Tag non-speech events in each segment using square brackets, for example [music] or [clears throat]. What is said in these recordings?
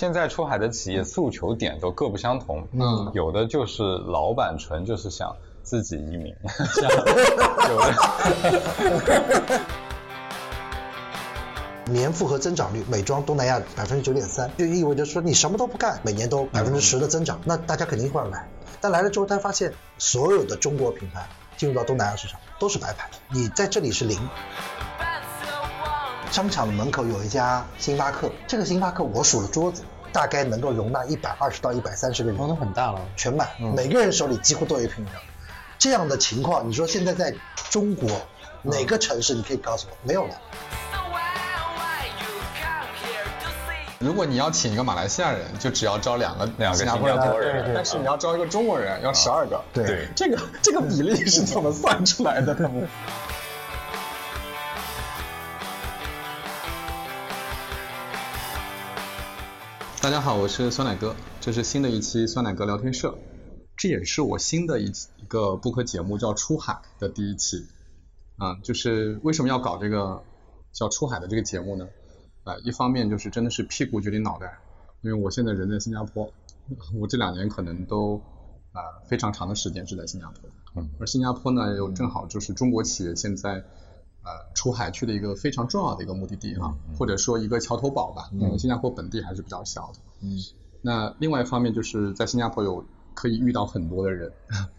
现在出海的企业诉求点都各不相同，嗯，有的就是老板纯就是想自己移民，[laughs] 有的。年复合增长率，美妆东南亚百分之九点三，就意味着说你什么都不干，每年都百分之十的增长，那大家肯定会来。但来了之后，他发现所有的中国品牌进入到东南亚市场都是白牌，你在这里是零。商场的门口有一家星巴克，这个星巴克我数了桌子，大概能够容纳一百二十到一百三十个人，那很大了，全满，每个人手里几乎都有一瓶饮料。这样的情况，你说现在在中国哪个城市你可以告诉我？没有了？如果你要请一个马来西亚人，就只要招两个两个新加坡人，但是你要招一个中国人，要十二个。对，这个这个比例是怎么算出来的？大家好，我是酸奶哥，这是新的一期酸奶哥聊天社，这也是我新的一一个播客节目，叫出海的第一期。啊，就是为什么要搞这个叫出海的这个节目呢？啊，一方面就是真的是屁股决定脑袋，因为我现在人在新加坡，我这两年可能都啊非常长的时间是在新加坡，嗯，而新加坡呢又正好就是中国企业现在呃出海去的一个非常重要的一个目的地哈，或者说一个桥头堡吧，因为新加坡本地还是比较小的，嗯，那另外一方面就是在新加坡有可以遇到很多的人，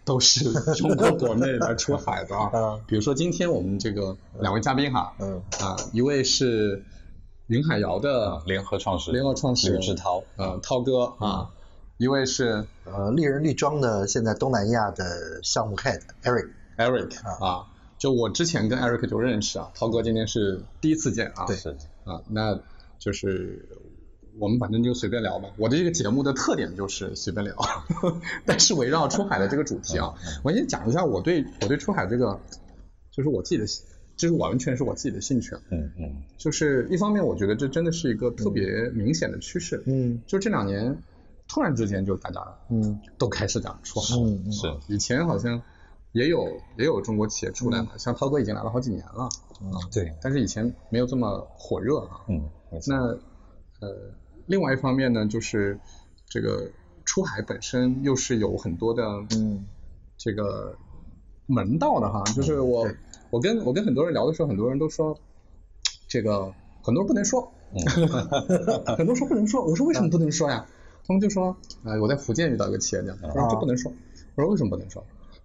都是中国国内来出海的 [laughs] 啊，比如说今天我们这个两位嘉宾哈，嗯。啊一位是。云海肴的联合创始人，联合创始人吕志涛，呃，涛哥啊，一位是呃丽人丽妆的现在东南亚的项目 head Eric，Eric 啊，就我之前跟 Eric 就认识啊，涛哥今天是第一次见啊，对，啊，那就是我们反正就随便聊吧，我的这个节目的特点就是随便聊，[laughs] 但是围绕出海的这个主题啊，我先讲一下我对我对出海这个，就是我自己的。就是完全是我自己的兴趣，嗯嗯，就是一方面我觉得这真的是一个特别明显的趋势，嗯，就这两年突然之间就大家嗯。都开始讲出海，嗯是，以前好像也有也有中国企业出来了，像涛哥已经来了好几年了，嗯对，但是以前没有这么火热啊，嗯，那呃另外一方面呢，就是这个出海本身又是有很多的嗯这个门道的哈，就是我。我跟我跟很多人聊的时候，很多人都说，这个很多人不能说，[laughs] 很多说不能说。我说为什么不能说呀？他们就说，哎，我在福建遇到一个企业家，他说这不能说。我说为什么不能说？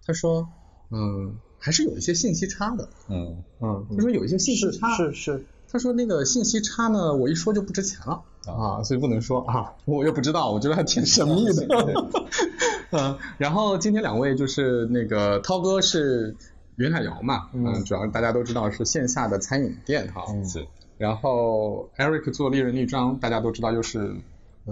他说，嗯，还是有一些信息差的。嗯嗯，他说有一些信息差。是是。他说那个信息差呢，我一说就不值钱了啊，所以不能说啊。我又不知道，我觉得还挺神秘的。[laughs] [laughs] 嗯，然后今天两位就是那个涛哥是。云海肴嘛，嗯，主要大家都知道是线下的餐饮店哈，是。然后 Eric 做利人丽妆，大家都知道又是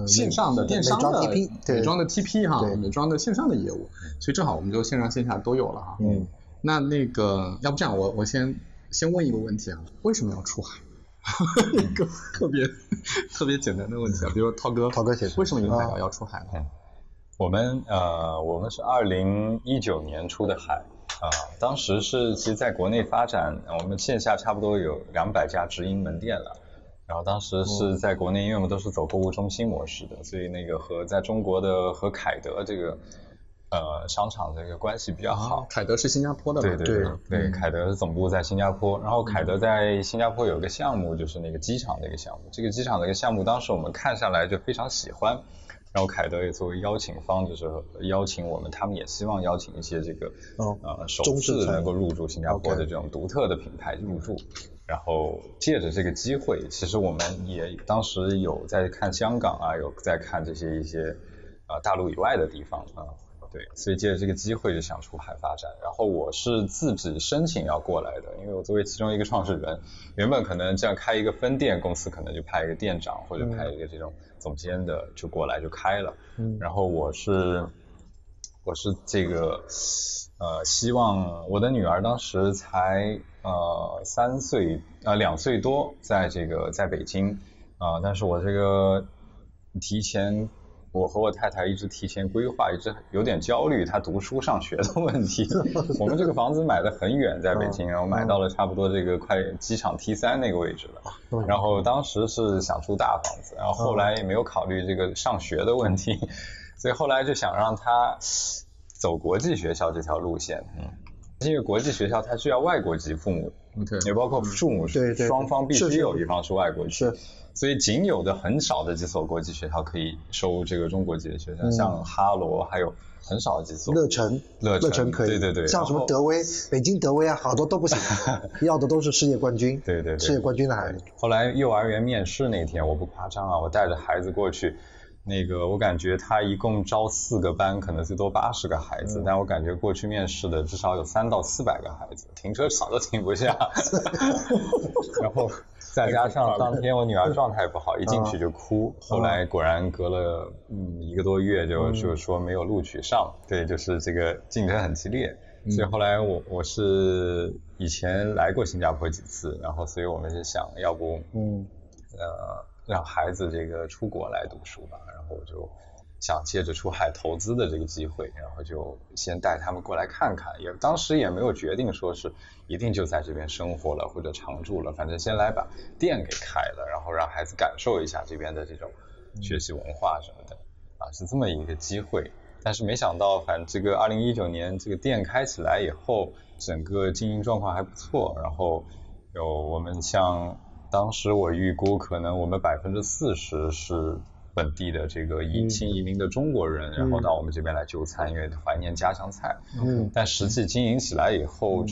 线上的电商的美妆的 TP 哈，美妆的线上的业务，所以正好我们就线上线下都有了哈。嗯。那那个要不这样，我我先先问一个问题啊，为什么要出海？[laughs] 一个特别特别简单的问题啊，比如涛哥，涛哥先为什么云海要要出海呢？我们呃，我们是二零一九年出的海。啊，当时是其实在国内发展，我们线下差不多有两百家直营门店了。然后当时是在国内，因为我们都是走购物中心模式的，所以那个和在中国的和凯德这个呃商场这个关系比较好。凯德是新加坡的对对对对，凯德总部在新加坡。然后凯德在新加坡有一个项目，就是那个机场的一个项目。这个机场的一个项目，当时我们看下来就非常喜欢。然后凯德也作为邀请方，就是邀请我们，他们也希望邀请一些这个呃首次能够入驻新加坡的这种独特的品牌入驻。然后借着这个机会，其实我们也当时有在看香港啊，有在看这些一些啊大陆以外的地方啊。对，所以借着这个机会就想出海发展。然后我是自己申请要过来的，因为我作为其中一个创始人，原本可能这样开一个分店公司，可能就派一个店长或者派一个这种总监的就过来就开了。嗯。然后我是我是这个呃，希望我的女儿当时才呃三岁呃两岁多，在这个在北京啊，但是我这个提前。我和我太太一直提前规划，一直有点焦虑她读书上学的问题。[laughs] 我们这个房子买的很远，在北京，然后买到了差不多这个快机场 T 三那个位置了。然后当时是想住大房子，然后后来也没有考虑这个上学的问题，[laughs] 所以后来就想让她走国际学校这条路线。嗯，因为国际学校它需要外国籍父母，也包括父母双方必须有一方是外国籍。所以仅有的很少的几所国际学校可以收这个中国籍的学生，像哈罗还有很少的几所。乐城，乐城可以。对对对。像什么德威，北京德威啊，好多都不行，[laughs] 要的都是世界冠军。对对对。世界冠军的孩子。后来幼儿园面试那天，我不夸张啊，我带着孩子过去，那个我感觉他一共招四个班，可能最多八十个孩子，但我感觉过去面试的至少有三到四百个孩子，停车场都停不下。[laughs] 然后。再加上当天我女儿状态不好，一进去就哭。后来果然隔了嗯一个多月，就就说没有录取上。对，就是这个竞争很激烈。所以后来我我是以前来过新加坡几次，然后所以我们就想要不嗯呃让孩子这个出国来读书吧，然后我就。想借着出海投资的这个机会，然后就先带他们过来看看，也当时也没有决定说是一定就在这边生活了或者常住了，反正先来把店给开了，然后让孩子感受一下这边的这种学习文化什么的，啊，是这么一个机会。但是没想到，反正这个二零一九年这个店开起来以后，整个经营状况还不错，然后有我们像当时我预估，可能我们百分之四十是。本地的这个移新移民的中国人，然后到我们这边来就餐，因为怀念家乡菜。嗯。但实际经营起来以后，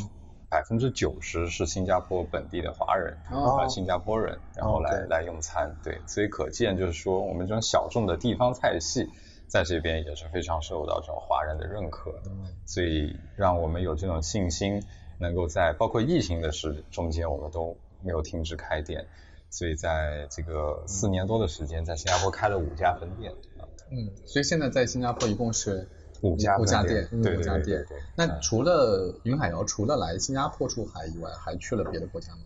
百分之九十是新加坡本地的华人啊，新加坡人，然后来来用餐。对，所以可见就是说，我们这种小众的地方菜系，在这边也是非常受到这种华人的认可的。所以让我们有这种信心，能够在包括疫情的时中间，我们都没有停止开店。所以在这个四年多的时间，在新加坡开了五家分店。嗯，所以现在在新加坡一共是五家五家店，五家店。那除了云海肴，除了来新加坡出海以外，还去了别的国家吗？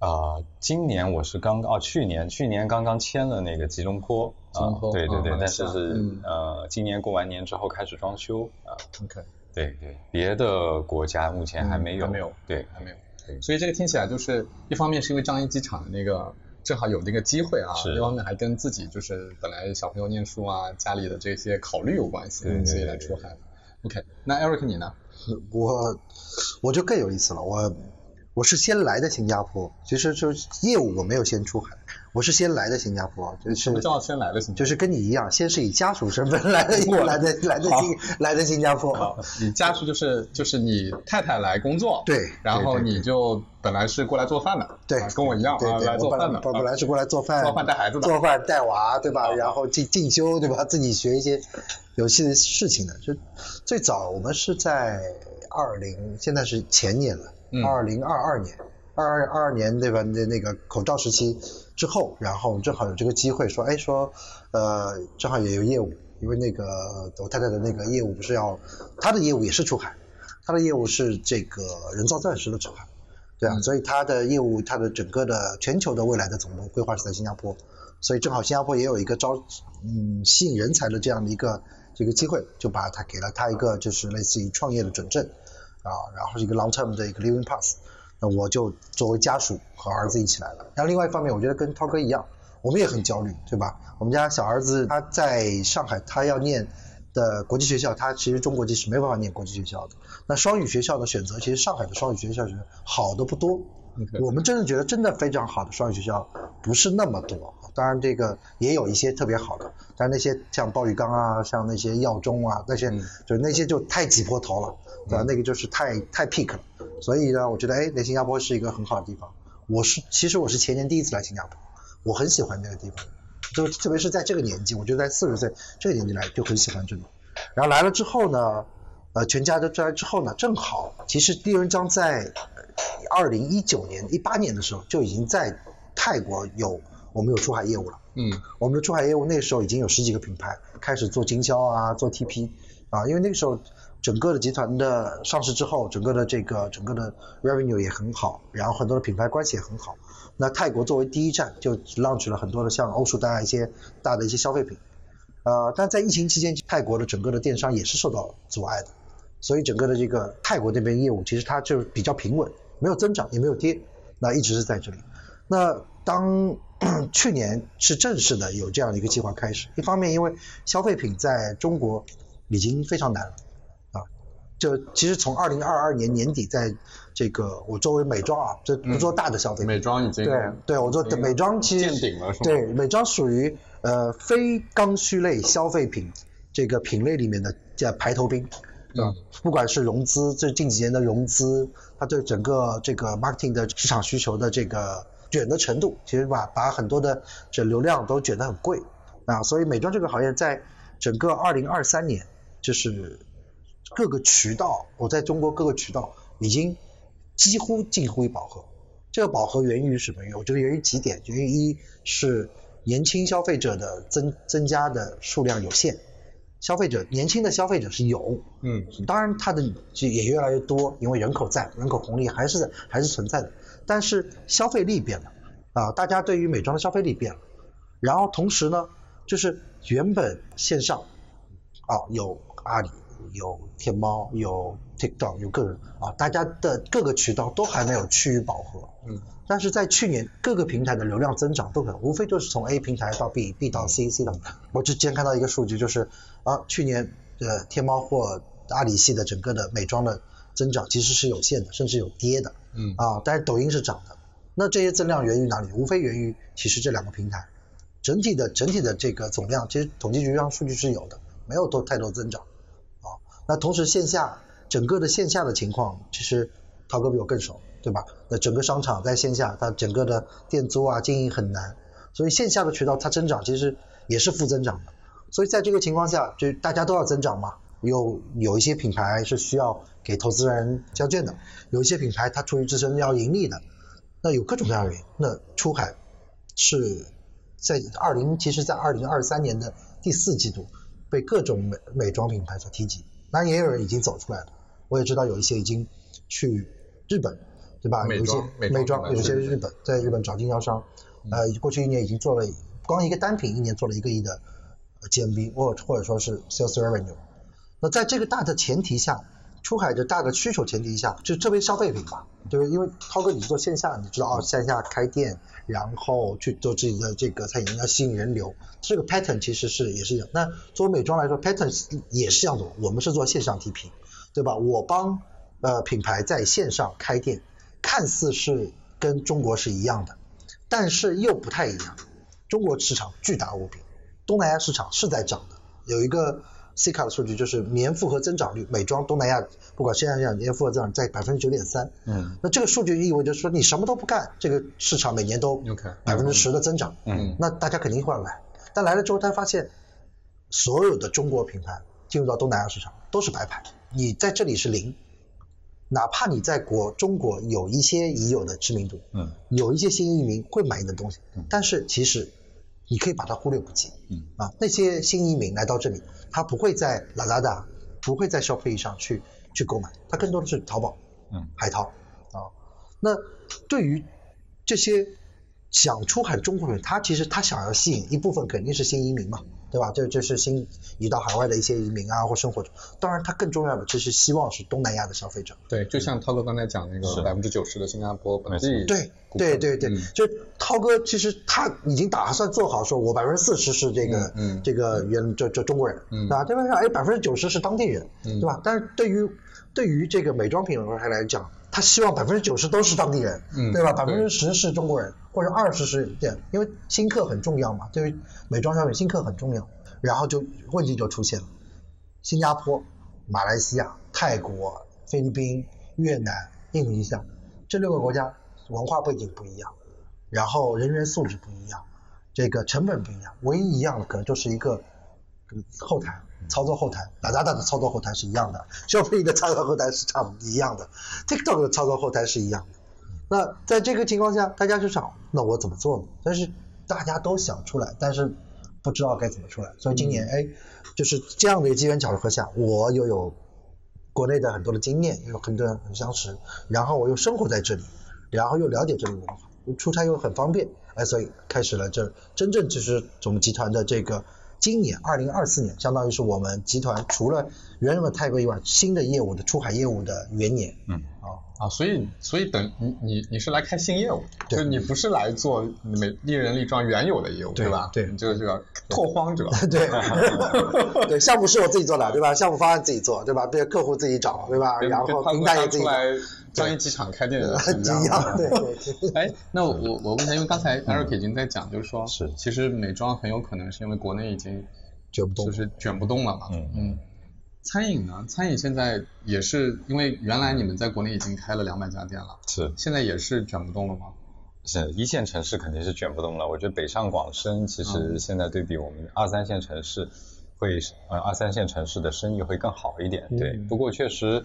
啊，今年我是刚哦，去年去年刚刚签了那个吉隆坡。吉隆坡。对对对，但是是呃，今年过完年之后开始装修啊。OK。对对，别的国家目前还没有。还没有。对，还没有。所以这个听起来就是一方面是因为樟宜机场的那个正好有那个机会啊，一方面还跟自己就是本来小朋友念书啊，家里的这些考虑有关系，所以来出海。OK，那 Eric 你呢？[laughs] 我我就更有意思了，我我是先来的新加坡，其实就业务我没有先出海。我是先来的新加坡，就是什么叫先来的新加坡？就是跟你一样，先是以家属身份来的，来的来的新来的新加坡。你家属就是就是你太太来工作，对，然后你就本来是过来做饭的，对，跟我一样啊，来做饭的。本来是过来做饭，做饭带孩子的，做饭带娃，对吧？然后进进修，对吧？自己学一些有趣的事情的。就最早我们是在二零，现在是前年了，二零二二年，二二二二年对吧？那那个口罩时期。之后，然后正好有这个机会说，哎，说，呃，正好也有业务，因为那个我太太的那个业务不是要，她的业务也是出海，她的业务是这个人造钻石的出海，对啊，所以她的业务，她的整个的全球的未来的总部规划是在新加坡，所以正好新加坡也有一个招，嗯，吸引人才的这样的一个这个机会，就把她给了她一个就是类似于创业的准证，啊，然后是一个 long term 的一个 living pass。那我就作为家属和儿子一起来了。然后另外一方面，我觉得跟涛哥一样，我们也很焦虑，对吧？我们家小儿子他在上海，他要念的国际学校，他其实中国籍是没办法念国际学校的。那双语学校的选择，其实上海的双语学校是好的不多。我们真的觉得真的非常好的双语学校不是那么多。当然这个也有一些特别好的，但那些像鲍玉刚啊，像那些耀中啊，那些就那些就太挤破头了。对吧？那个就是太太 peak 了，所以呢，我觉得哎，来新加坡是一个很好的地方。我是其实我是前年第一次来新加坡，我很喜欢那个地方，就特别是在这个年纪，我觉得在四十岁这个年纪来就很喜欢这里。然后来了之后呢，呃，全家都出来之后呢，正好其实利润章在二零一九年、一八年的时候就已经在泰国有我们有出海业务了。嗯，我们的出海业务那时候已经有十几个品牌开始做经销啊，做 TP 啊，因为那个时候。整个的集团的上市之后，整个的这个整个的 revenue 也很好，然后很多的品牌关系也很好。那泰国作为第一站，就 launch 了很多的像欧舒丹啊一些大的一些消费品。呃，但在疫情期间，泰国的整个的电商也是受到阻碍的，所以整个的这个泰国这边业务其实它就比较平稳，没有增长也没有跌，那一直是在这里。那当 [clears throat] 去年是正式的有这样的一个计划开始，一方面因为消费品在中国已经非常难了，就其实从二零二二年年底，在这个我作为美妆啊，这不做大的消费品，美妆已经对对，我做美妆其实见顶了是吗对，美妆属于呃非刚需类消费品这个品类里面的叫排头兵。对吧？不管是融资，这近几年的融资，它对整个这个 marketing 的市场需求的这个卷的程度，其实把把很多的这流量都卷得很贵啊，所以美妆这个行业在整个二零二三年，就是各个渠道，我在中国各个渠道已经几乎近乎于饱和。这个饱和源于什么？我觉得源于几点，源于一是年轻消费者的增增加的数量有限，消费者年轻的消费者是有，嗯当然它的就也越来越多，因为人口在，人口红利还是还是存在的，但是消费力变了啊，大家对于美妆的消费力变了，然后同时呢，就是原本线上啊有阿里、有天猫、有 TikTok、有个人啊，大家的各个渠道都还没有趋于饱和，嗯但是在去年各个平台的流量增长都很，无非就是从 A 平台到 B，B 到 C，C 到。我之前看到一个数据，就是啊，去年呃天猫或阿里系的整个的美妆的增长其实是有限的，甚至有跌的嗯啊，但是抖音是涨的。那这些增量源于哪里？无非源于其实这两个平台整体的整体的这个总量，其实统计局上数据是有的，没有多太多增长啊。那同时线下整个的线下的情况，其实涛哥比我更熟，对吧？那整个商场在线下，它整个的店租啊经营很难，所以线下的渠道它增长其实也是负增长的。所以在这个情况下，就大家都要增长嘛。有有一些品牌是需要给投资人交卷的，有一些品牌它出于自身要盈利的，那有各种各样的原因。那出海是在二零，其实在二零二三年的第四季度被各种美美妆品牌所提及，当然也有人已经走出来了。我也知道有一些已经去日本，对吧？美有一些妆美妆有一些日本在日本找经销商，呃，过去一年已经做了，光一个单品一年做了一个亿的呃 GMV，或者或者说是 sales revenue。那在这个大的前提下，出海的大的需求前提下，就特别消费品吧，对吧？因为涛哥你做线下，你知道啊，线下开店，然后去做自己的这个餐饮，要吸引人流，这个 pattern 其实是也是一样。那作为美妆来说，pattern 也是这样的，我们是做线上 TP，对吧？我帮呃品牌在线上开店，看似是跟中国是一样的，但是又不太一样。中国市场巨大无比，东南亚市场是在涨的。有一个 C 卡的数据就是年复合增长率，美妆东南亚不管现在讲年复合增长在百分之九点三。嗯那这个数据意味着说你什么都不干，这个市场每年都百分之十的增长。嗯那大家肯定会来，但来了之后，他发现所有的中国品牌进入到东南亚市场都是白牌，你在这里是零，哪怕你在国中国有一些已有的知名度，嗯有一些新移民会买你的东西，但是其实你可以把它忽略不计。嗯啊，那些新移民来到这里，他不会在 Lazada，不会在 Shopee 上去去购买，他更多的是淘宝、嗯海淘啊。那对于这些想出海中国人，他其实他想要吸引一部分肯定是新移民嘛，对吧？这这是新移到海外的一些移民啊或生活者。当然，他更重要的就是希望是东南亚的消费者。对，就像涛哥刚才讲那个百分之九十的新加坡本没地对对对对，嗯就是涛哥其实他已经打算做好，说我百分之四十是这个、嗯嗯这个原这这中国人，嗯对吧？对吧？哎，百分之九十是当地人，嗯对吧？但是对于对于这个美妆品牌来讲，他希望百分之九十都是当地人，嗯对吧？百对分之十是中国人，或者二十是对，因为新客很重要嘛，对于美妆商品新客很重要，然后就问题就出现了，新加坡、马来西亚、泰国、菲律宾、越南、印度尼西亚这六个国家文化背景不一样，然后人员素质不一样，这个成本不一样，唯一一样的可能就是一个后台操作后台哪吒的操作后台是一样的，消费的操作后台是差不多一样的，TikTok 的操作后台是一样的。那在这个情况下，大家就想，那我怎么做呢？但是大家都想出来，但是不知道该怎么出来。所以今年，哎，就是这样的一个机缘巧合下，我又有国内的很多的经验，又有很多人很相识，然后我又生活在这里，然后又了解这里文化，出差又很方便，哎，所以开始了这真正就是我们集团的这个今年二零二四年，相当于是我们集团除了原有的泰国以外，新的业务的出海业务的元年。嗯，啊，啊，所以所以等你你你是来开新业务，就是你不是来做美丽人力庄原有的业务，对吧？对你这个这个拓荒者，[laughs] 对 [laughs] [laughs] 对，项目是我自己做的，对吧？项目方案自己做，对吧？对客户自己找，对吧？然后平跟他们台也自己找，刚出来樟宜机场开店一一样。对对。哎，那我我我问一下，因为刚才 Eric 已经在讲，就是说，是其实美妆很有可能是因为国内已经卷不动就是卷不动了嘛。嗯嗯。餐饮呢？餐饮现在也是因为原来你们在国内已经开了两百家店了，是现在也是卷不动了吗？是一线城市肯定是卷不动了。我觉得北上广深其实现在对比我们二三线城市会，呃二三线城市的生意会更好一点。对，嗯不过确实，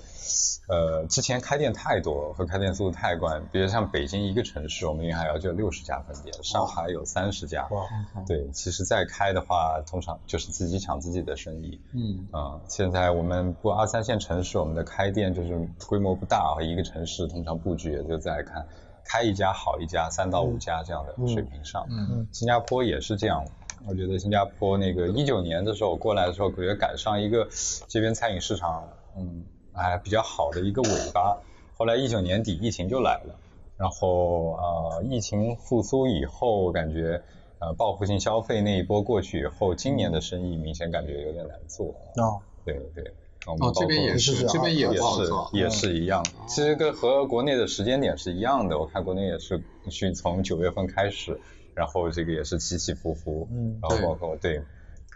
呃之前开店太多和开店速度太快，比如像北京一个城市，我们云海肴就有六十家分店，上海有三十家。哇，对，其实再开的话，通常就是自己抢自己的生意。嗯啊、现在我们不二三线城市，我们的开店就是规模不大，一个城市通常布局也就在看开一家好一家，三到五家这样的水平上。嗯新加坡也是这样。我觉得新加坡那个一九年的时候我过来的时候，我觉得赶上一个这边餐饮市场，嗯，还比较好的一个尾巴。后来一九年底疫情就来了，然后呃疫情复苏以后，感觉呃报复性消费那一波过去以后，今年的生意明显感觉有点难做。哦，对对。我们哦，这边也是是，这边也也是不好做。也是一样，其实跟和国内的时间点是一样的。我看国内也是去从九月份开始，然后这个也是起起伏伏，嗯然后包括对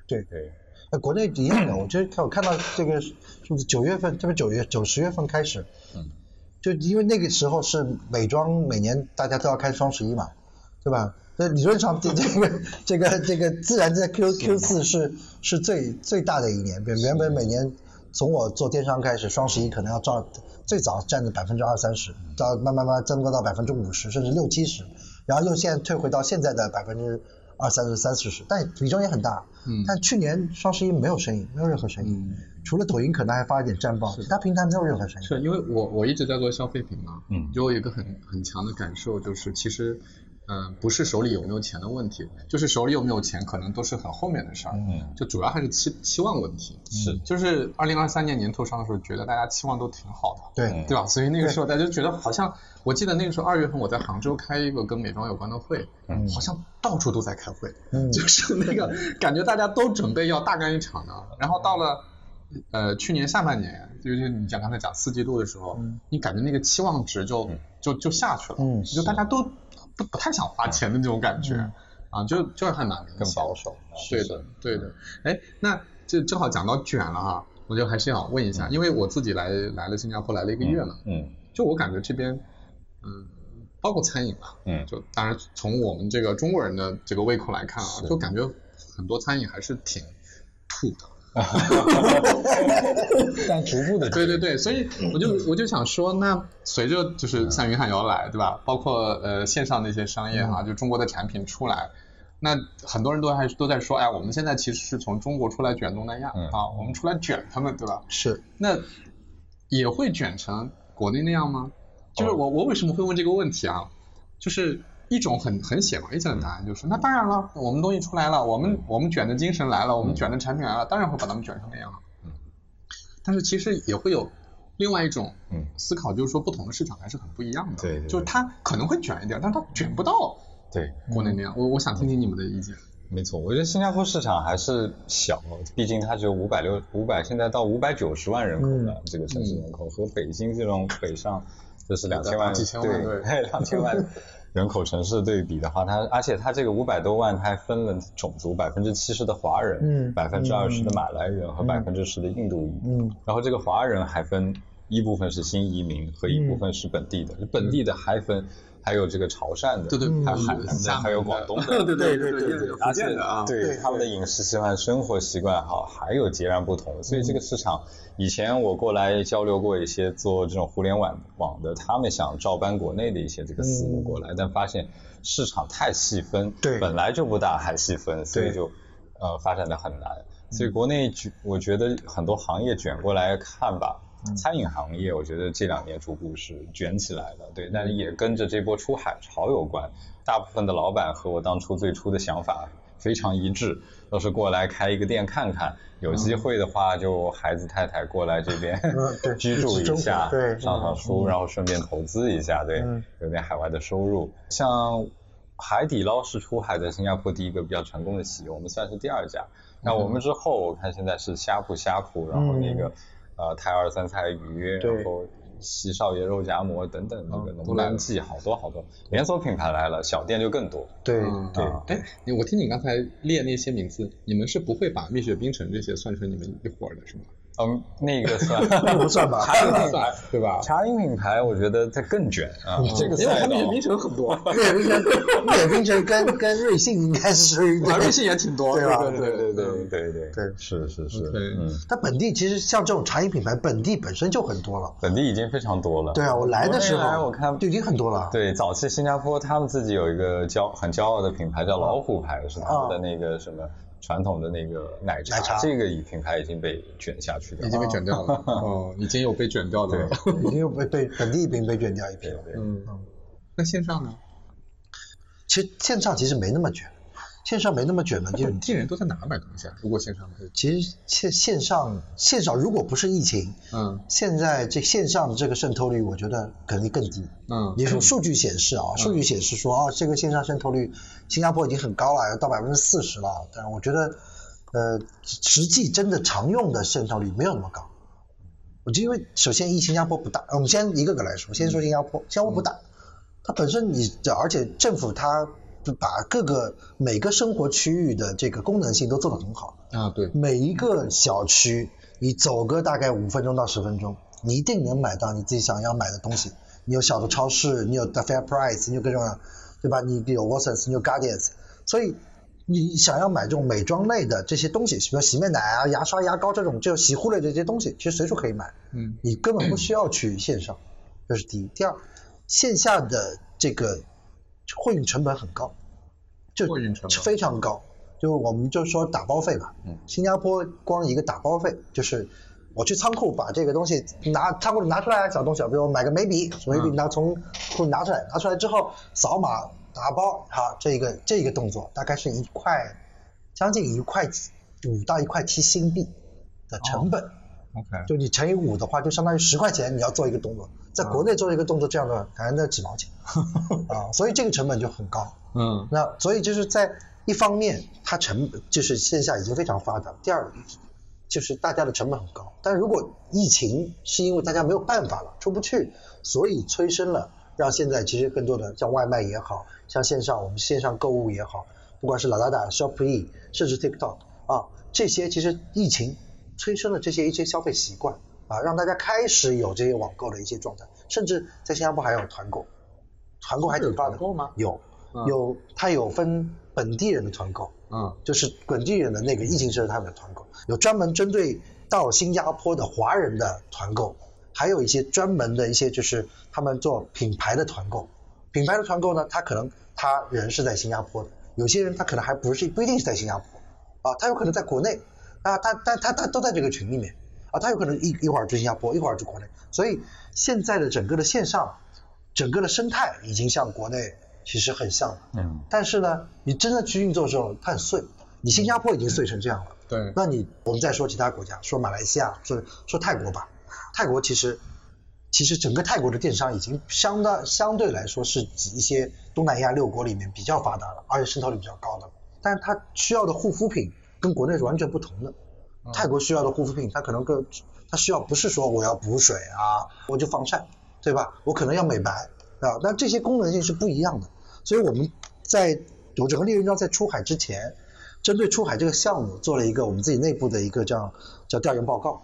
对对那国内一样的，我觉得看我看到这个是不是九月份，这不九月九十月份开始，嗯，就因为那个时候是美妆每年大家都要开双十一嘛，对吧？那理论上这这个这个这个自然在 Q Q 四是是最最大的一年，原原本每年从我做电商开始，双十一可能要照最早占的百分之二三十，到慢慢慢增高到百分之五十，甚至六七十，然后又现在退回到现在的百分之二三十、三四十，但比重也很大。嗯但去年双十一没有生意，没有任何生意，嗯除了抖音可能还发一点战报，其他平台没有任何生意。是因为我我一直在做消费品嘛，嗯就我有一个很很强的感受，就是其实，嗯、不是手里有没有钱的问题，就是手里有没有钱可能都是很后面的事儿，嗯就主要还是期期望问题。是就是二零二三年年头上的时候，觉得大家期望都挺好的，对嗯对吧？所以那个时候大家就觉得好像，我记得那个时候二月份我在杭州开一个跟美妆有关的会，嗯好像到处都在开会，嗯就是那个感觉大家都准备要大干一场呢，然后到了。呃，去年下半年，就是你讲刚才讲四季度的时候，嗯你感觉那个期望值就、嗯就就下去了，嗯就大家都不不太想花钱的那种感觉，嗯啊，就就是很难更保守。对的，对的。哎，那这正好讲到卷了哈，我就还是想问一下，因为我自己来来了新加坡来了一个月嘛，嗯就我感觉这边，嗯，包括餐饮吧，嗯就当然从我们这个中国人的这个胃口来看啊，就感觉很多餐饮还是挺土的。[laughs] 但逐步的对对对，所以我就我就想说，那随着就是像云海肴来，对吧？包括呃线上的一些商业哈、就中国的产品出来，那很多人都还都在说，哎，我们现在其实是从中国出来卷东南亚、嗯啊，我们出来卷他们，对吧？是，那也会卷成国内那样吗？就是我我为什么会问这个问题啊？就是一种很很显而易见的答案，就是那当然了，我们东西出来了，我们我们卷的精神来了，我们卷的产品来了，当然会把他们卷成那样了。嗯但是其实也会有另外一种嗯思考，就是说不同的市场还是很不一样的。对对对就是它可能会卷一点，但它卷不到对，国内那样。我我想听听你们的意见。没错，我觉得新加坡市场还是小，毕竟它只有五百六五百，现在到五百九十万人口了，这个城市人口和北京这种北上就是两千万几千万对对 [laughs] 两千万 [laughs] 人口城市对比的话，它而且它这个五百多万，它还分了种族，百分之七十的华人，嗯。百分之二十的马来人和百分之十的印度裔，嗯。然后这个华人还分一部分是新移民和一部分是本地的，本地的还分还有这个潮汕的，对对还有海南的，还有广东的，[laughs] 对对对对对福建的啊，对对他们的饮食习惯、生活习惯哈，还有截然不同。所以这个市场，以前我过来交流过一些做这种互联网网的，他们想照搬国内的一些这个思路过来，但发现市场太细分，对本来就不大，还细分，所以就呃发展的很难。所以国内卷，我觉得很多行业卷过来看吧。餐饮行业，我觉得这两年逐步是卷起来了，对，但是也跟着这波出海潮有关。大部分的老板和我当初最初的想法非常一致，都是过来开一个店看看，有机会的话就孩子太太过来这边嗯 [laughs] 居住一下，对上上书，然后顺便投资一下，对嗯，有点海外的收入。像海底捞是出海在新加坡第一个比较成功的企业，我们算是第二家。那我们之后，我看现在是呷哺呷哺，然后那个呃泰二酸菜鱼，然后西少爷肉夹馍等等那个嗯农南记，好多好多连锁品牌来了，小店就更多。对嗯对啊哎，我听你刚才列那些名字，你们是不会把蜜雪冰城这些算成你们一伙儿的是吗？嗯，那个算 [laughs] 那不算吧茶饮品算牌对吧 [laughs] 茶饮品牌我觉得它更卷啊，这个因为它蜜雪冰城很多，[laughs] 蜜雪冰城，蜜雪冰城跟跟瑞幸应该是属于啊，瑞幸也挺多，对吧对对对对对对对是是是，嗯，它本地其实像这种茶饮品牌，本地本身就很多了。本地已经非常多了。对啊，我来的时候我看就已经很多了。对，早期新加坡他们自己有一个骄很骄傲的品牌叫老虎牌，是他们的那个什么传统的那个奶茶，奶茶。这个品牌已经被卷下去了。已经被卷掉了，[laughs] 哦，已经有被卷掉的了。已经有被被本地已经被卷掉一批了。嗯，那线上呢？其实线上其实没那么卷，线上没那么卷呢，就本地人都在哪买东西啊？如果线上其实线线上线上如果不是疫情，嗯现在这线上的这个渗透率，我觉得肯定更低。嗯你从数据显示啊，数据显示说啊，这个线上渗透率，新加坡已经很高了，要到百分之四十了。但是我觉得，呃，实际真的常用的渗透率没有那么高。我就因为首先一新加坡不大，我们先一个个来说，先说新加坡，新加坡不大，它本身你而且政府它把各个每个生活区域的这个功能性都做得很好。啊，对，每一个小区，你走个大概五分钟到十分钟，你一定能买到你自己想要买的东西。你有小的超市，你有 The Fair Price，你有各种，对吧？你有 Watsons，你有 Guardians，所以你想要买这种美妆类的这些东西，比如洗面奶啊、牙刷、牙膏这种，就洗护类的这些东西，其实随处可以买。嗯你根本不需要去线上，这是第一。第二，线下的这个货运成本很高，就非常高。就我们就说打包费吧，嗯新加坡光一个打包费就是。我去仓库把这个东西拿仓库里拿出来，小东西，比如我买个眉笔，眉笔拿从库里拿出来，拿出来之后扫码打包，好，这个这个动作大概是一块，将近一块五到一块七新币的成本。，OK，就你乘以五的话，就相当于十块钱你要做一个动作，在国内做一个动作这样的，可能那几毛钱 [laughs] 啊，所以这个成本就很高。嗯。那所以就是在一方面，它成就是线下已经非常发达；第二个，就是大家的成本很高。但如果疫情是因为大家没有办法了，出不去，所以催生了让现在其实更多的像外卖也好像线上我们线上购物也好，不管是 Lazada、Shopee，甚至 TikTok 啊，这些其实疫情催生了这些一些消费习惯啊，让大家开始有这些网购的一些状态，甚至在新加坡还有团购，团购还挺发达有团购吗？有。嗯有，它有分本地人的团购，嗯。就是本地人的那个疫情时候他们的团购，有专门针对到新加坡的华人的团购，还有一些专门的一些就是他们做品牌的团购。品牌的团购呢，他可能他人是在新加坡的，有些人他可能还不是不一定是在新加坡。啊，他有可能在国内啊，他但他他都在这个群里面。啊，他有可能一一会儿去新加坡，一会儿去国内，所以现在的整个的线上，整个的生态已经向国内其实很像的。嗯，但是呢，你真的去运作的时候，它很碎。你新加坡已经碎成这样了，对，那你我们再说其他国家，说马来西亚，说说泰国吧，泰国其实其实整个泰国的电商已经相当相对来说是一些东南亚六国里面比较发达了，而且渗透率比较高的，但是它需要的护肤品跟国内是完全不同的。泰国需要的护肤品，它可能更它需要不是说我要补水啊，我就防晒，对吧？我可能要美白啊，那这些功能性是不一样的。所以我们在我整个猎人庄在出海之前，针对出海这个项目做了一个我们自己内部的一个叫叫调研报告，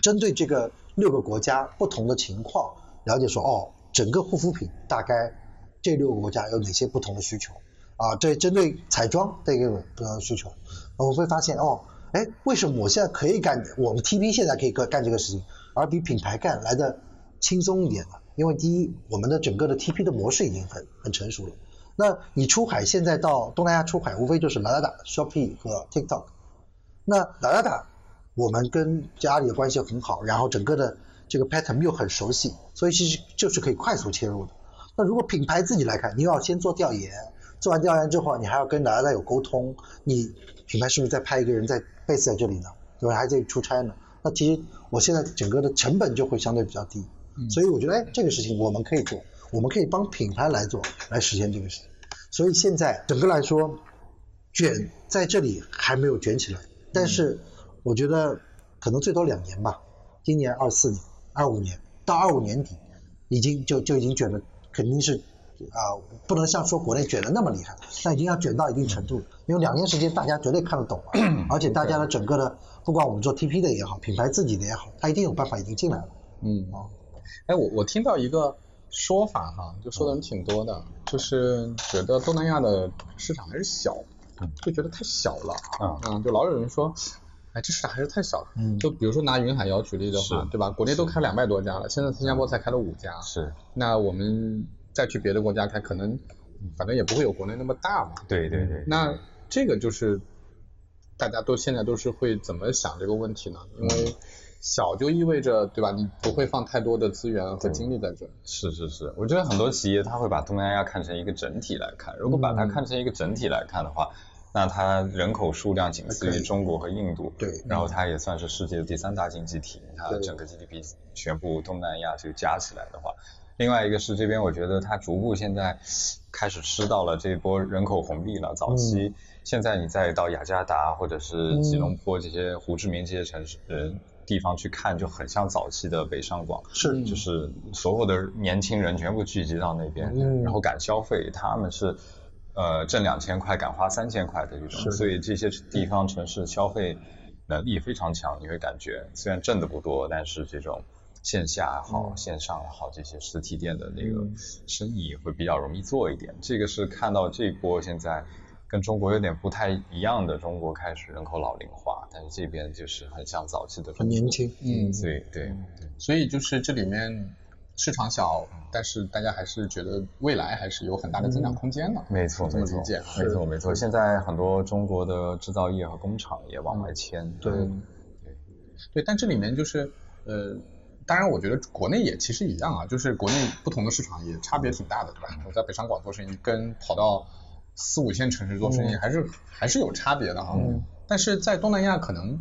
针对这个六个国家不同的情况，了解说哦，整个护肤品大概这六个国家有哪些不同的需求啊？这针对彩妆的一个呃需求，我会发现哦，哎，为什么我现在可以干，我们 TP 现在可以干干这个事情，而比品牌干来的轻松一点呢？因为第一，我们的整个的 TP 的模式已经很很成熟了。那你出海现在到东南亚出海，无非就是 Lazada、Shopee 和 TikTok。那 Lazada 我们跟阿里的关系很好，然后整个的这个 pattern 又很熟悉，所以其实就是可以快速切入的。那如果品牌自己来看，你又要先做调研，做完调研之后，你还要跟哪吒有沟通，你品牌是不是再派一个人在 base 在这里呢？对吧？还在出差呢？那其实我现在整个的成本就会相对比较低，所以我觉得哎，这个事情我们可以做，我们可以帮品牌来做，来实现这个事情。所以现在整个来说，卷在这里还没有卷起来，但是我觉得可能最多两年吧，今年二四年、二五年到二五年底，已经就就已经卷的肯定是啊，不能像说国内卷的那么厉害，但已经要卷到一定程度了。因为两年时间大家绝对看得懂了，[clears throat] 而且大家的整个的，不管我们做 TP 的也好，品牌自己的也好，他一定有办法已经进来了。嗯啊，哎，我我听到一个说法哈，就说的人挺多的，就是觉得东南亚的市场还是小，就觉得太小了啊，嗯，就老有人说，哎，这市场还是太小了。嗯，就比如说拿云海肴举例的话，对吧？国内都开两百多家了，现在新加坡才开了五家，是。那我们再去别的国家开，可能反正也不会有国内那么大嘛。对对对。那这个就是大家都现在都是会怎么想这个问题呢？因为小就意味着对吧？你不会放太多的资源和精力在这。是是是，我觉得很多企业他会把东南亚看成一个整体来看。如果把它看成一个整体来看的话，那它人口数量仅次于中国和印度。对。然后它也算是世界的第三大经济体，它整个 GDP 全部东南亚就加起来的话，另外一个是这边我觉得它逐步现在开始吃到了这波人口红利了。早期现在你再到雅加达或者是吉隆坡这些胡志明这些城市人。地方去看就很像早期的北上广，是，就是所有的年轻人全部聚集到那边，然后敢消费，他们是呃挣两千块敢花三千块的这种，所以这些地方城市消费能力非常强，你会感觉虽然挣的不多，但是这种线下好线上好这些实体店的那个生意会比较容易做一点，这个是看到这波现在。跟中国有点不太一样的，中国开始人口老龄化，但是这边就是很像早期的很年轻，嗯，对对，所以就是这里面市场小，但是大家还是觉得未来还是有很大的增长空间的，没错，没错，没错没错。现在很多中国的制造业和工厂也往外迁，对对对，但这里面就是呃，当然我觉得国内也其实一样啊，就是国内不同的市场也差别挺大的，对吧？我在北上广做生意，跟跑到四五线城市做生意还是还是有差别的哈，但是在东南亚可能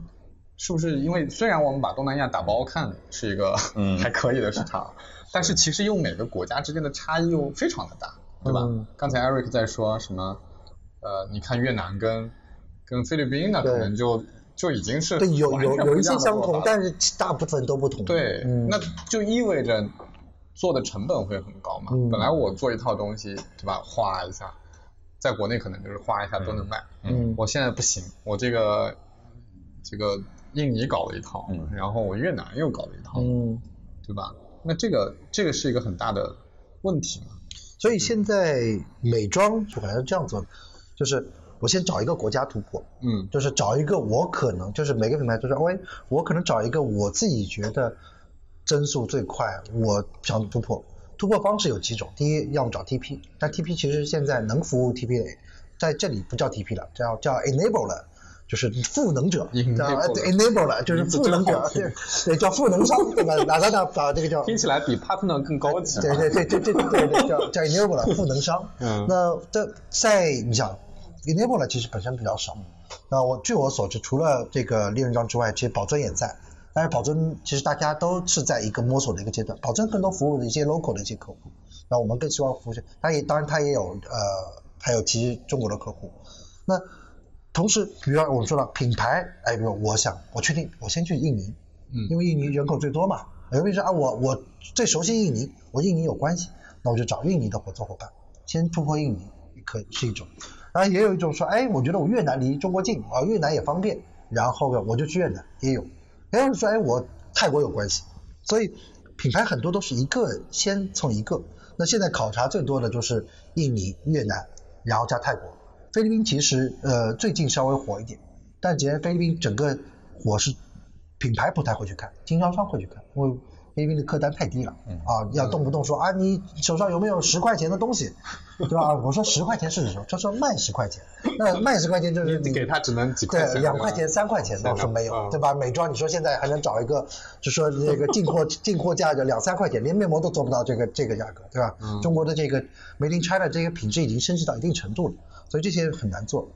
是不是因为虽然我们把东南亚打包看是一个 [laughs] 还可以的市场，[laughs] 但是其实又每个国家之间的差异又非常的大，对吧？刚才 Eric 在说什么呃，你看越南跟跟菲律宾那可能就就已经是对有有有一些相同，但是大部分都不同。对，那就意味着做的成本会很高嘛。本来我做一套东西，对吧？画一下。在国内可能就是画一下都能卖，嗯，我现在不行，我这个这个印尼搞了一套，嗯，然后我越南又搞了一套，嗯，对吧？那这个这个是一个很大的问题嘛。所以现在美妆就反正这样做，就是我先找一个国家突破，嗯，就是找一个我可能就是每个品牌都是，喂，我可能找一个我自己觉得增速最快，我想突破。突破方式有几种，第一，要么找 TP，但 TP 其实现在能服务 TP 的，在这里不叫 TP 了，叫叫 enable 了，就是赋能者，叫 enable 了，就是赋能者，对对，叫赋能商，对吧？哪个叫把这个叫？听起来比 partner 更高级。对对对对对对对，叫叫 enable 了，赋能商。嗯。那这在你想，enable 了其实本身比较少。那我据我所知，除了这个利润章之外，其实宝尊也在。但是保证其实大家都是在一个摸索的一个阶段，保证更多服务的一些 local 的一些客户，那我们更希望服务，它也当然它也有呃还有其实中国的客户，那同时比如我们说了品牌，哎，比如我想我确定我先去印尼，嗯，因为印尼人口最多嘛，有人说啊我我最熟悉印尼，我印尼有关系，那我就找印尼的合作伙伴，先突破印尼可以是一种，然后也有一种说，哎，我觉得我越南离中国近啊，越南也方便，然后我就去越南也有。有人说，哎，我泰国有关系，所以品牌很多都是一个先从一个。那现在考察最多的就是印尼、越南，然后加泰国。菲律宾其实呃最近稍微火一点，但其实菲律宾整个火是品牌不太会去看，经销商会去看，因为菲律宾的客单太低了，啊，要动不动说啊，你手上有没有十块钱的东西，[laughs] 对吧？我说十块钱是什么？他说卖十块钱，那卖十块钱就是你给他只能几块钱，对，两块钱、三块钱倒是没有，对吧？美妆你说现在还能找一个，就说那个进货进货价就两三块钱，连面膜都做不到这个这个价格，对吧？中国的这个 Made in China 这些品质已经升级到一定程度了，所以这些很难做。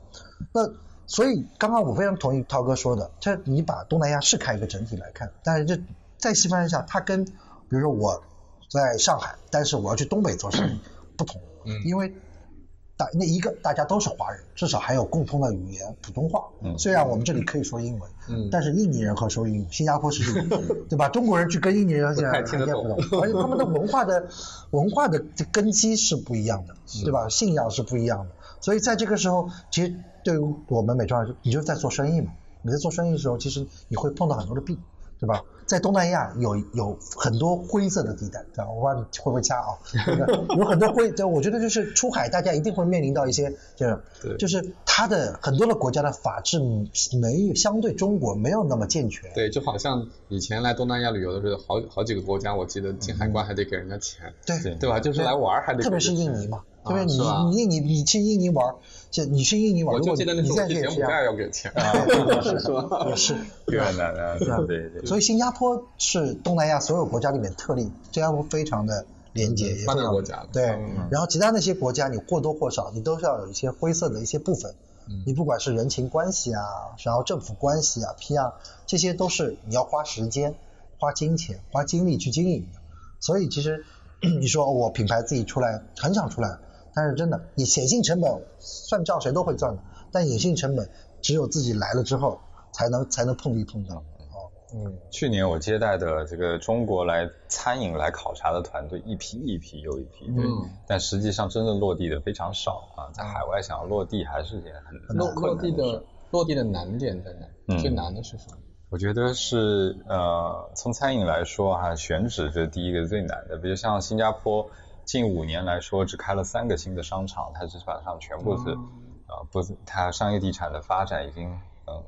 那所以刚刚我非常同意涛哥说的，这你把东南亚是看一个整体来看，但是这在细分一下，它跟比如说我在上海，但是我要去东北做生意 [clears throat] 不同，嗯因为大那一个大家都是华人，至少还有共通的语言普通话，嗯虽然我们这里可以说英文，嗯但是印尼人和说英语，新加坡是英语，[laughs] 对吧？中国人去跟印尼人现在不太听不懂，而且他们的文化的文化的这根基是不一样的，对吧？信仰是不一样的，所以在这个时候，其实对于我们美妆来说，你就是在做生意嘛。你在做生意的时候，其实你会碰到很多的弊，对吧？在东南亚有有很多灰色的地带，对吧？我不知道你会不会掐啊？这 [laughs] 个有很多灰，对我觉得就是出海，大家一定会面临到一些，就是对就是它的很多的国家的法制没有相对中国没有那么健全，对，就好像以前来东南亚旅游的时候，好好几个国家，我记得进海关还得给人家钱，对对对吧？就是来玩还得给特别是印尼嘛，特别你啊你印尼你去印尼玩，就你去印尼玩，我记得那时候你现在去柬埔寨去也是，要给钱 [laughs] [laughs] 是吧？也是，越南啊，对对对，所以新加坡是东南亚所有国家里面特例，新加坡非常的廉洁，也发非常达国家对嗯，然后其他那些国家你或多或少你都是要有一些灰色的一些部分，你不管是人情关系啊，然后政府关系啊、p 啊这些都是你要花时间、花金钱、花精力去经营的。所以其实 [clears throat] 你说我品牌自己出来很想出来，但是真的你显性成本算账谁都会算的，但隐性成本只有自己来了之后才能才能碰壁碰到。哦，嗯，去年我接待的这个中国来餐饮来考察的团队一批一批又一批，对，嗯但实际上真正落地的非常少啊，在海外想要落地还是件很落很困落地难的落地的难点在哪？嗯最难的是什么？我觉得是呃，从餐饮来说哈、选址这第一个最难的。比如像新加坡，近五年来说只开了三个新的商场，它基本上全部是哦呃不它商业地产的发展已经嗯、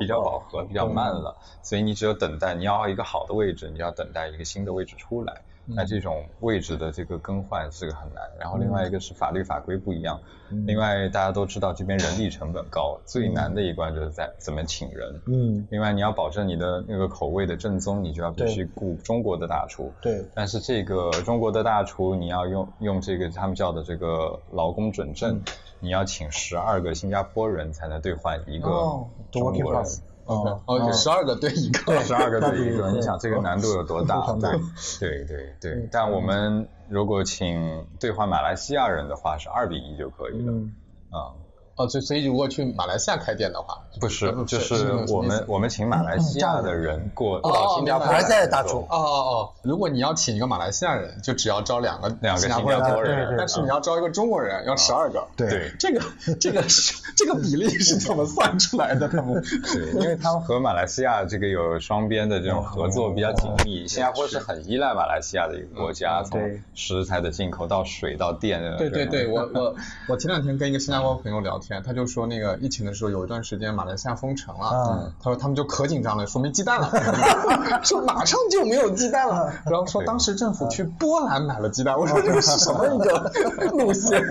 比较饱和，比较慢了，所以你只有等待，你要一个好的位置，你要等待一个新的位置出来。那这种位置的这个更换是个很难，然后另外一个是法律法规不一样，另外大家都知道这边人力成本高，最难的一关就是在怎么请人。嗯，另外，你要保证你的那个口味的正宗，你就要必须雇中国的大厨。对，但是这个中国的大厨，你要用用这个他们叫的这个劳工准证，你要请十二个新加坡人才能兑换一个哦中国人。哦哦，十二个对一个，十二个对一个，你想这个难度有多大？对 [laughs] 对。对对。但我们如果请兑换马来西亚人的话，是二比一就可以了。嗯。啊，哦，所以所以如果去马来西亚开店的话，不是，就是是我们我们请马来西亚的人过哦到新加坡马来西亚的来做大厨哦哦哦，如果你要请一个马来西亚人，就只要招两个两个新加坡人，但是你要招一个中国人，要十二个。对对这个这个是这个比例是怎么算出来的？他 [laughs] 们对，因为他们和马来西亚这个有双边的这种合作比较紧密，新加坡是很依赖马来西亚的一个国家，从食材的进口到水到电的。对对对，我我 [laughs] 我前两天跟一个新加坡朋友聊天，他就说那个疫情的时候有一段时间马来西亚封城了，嗯他说他们就可紧张了，说没鸡蛋了，[laughs] 说马上就没有鸡蛋了，然后说当时政府去波兰买了鸡蛋，我说这是什么一个路线？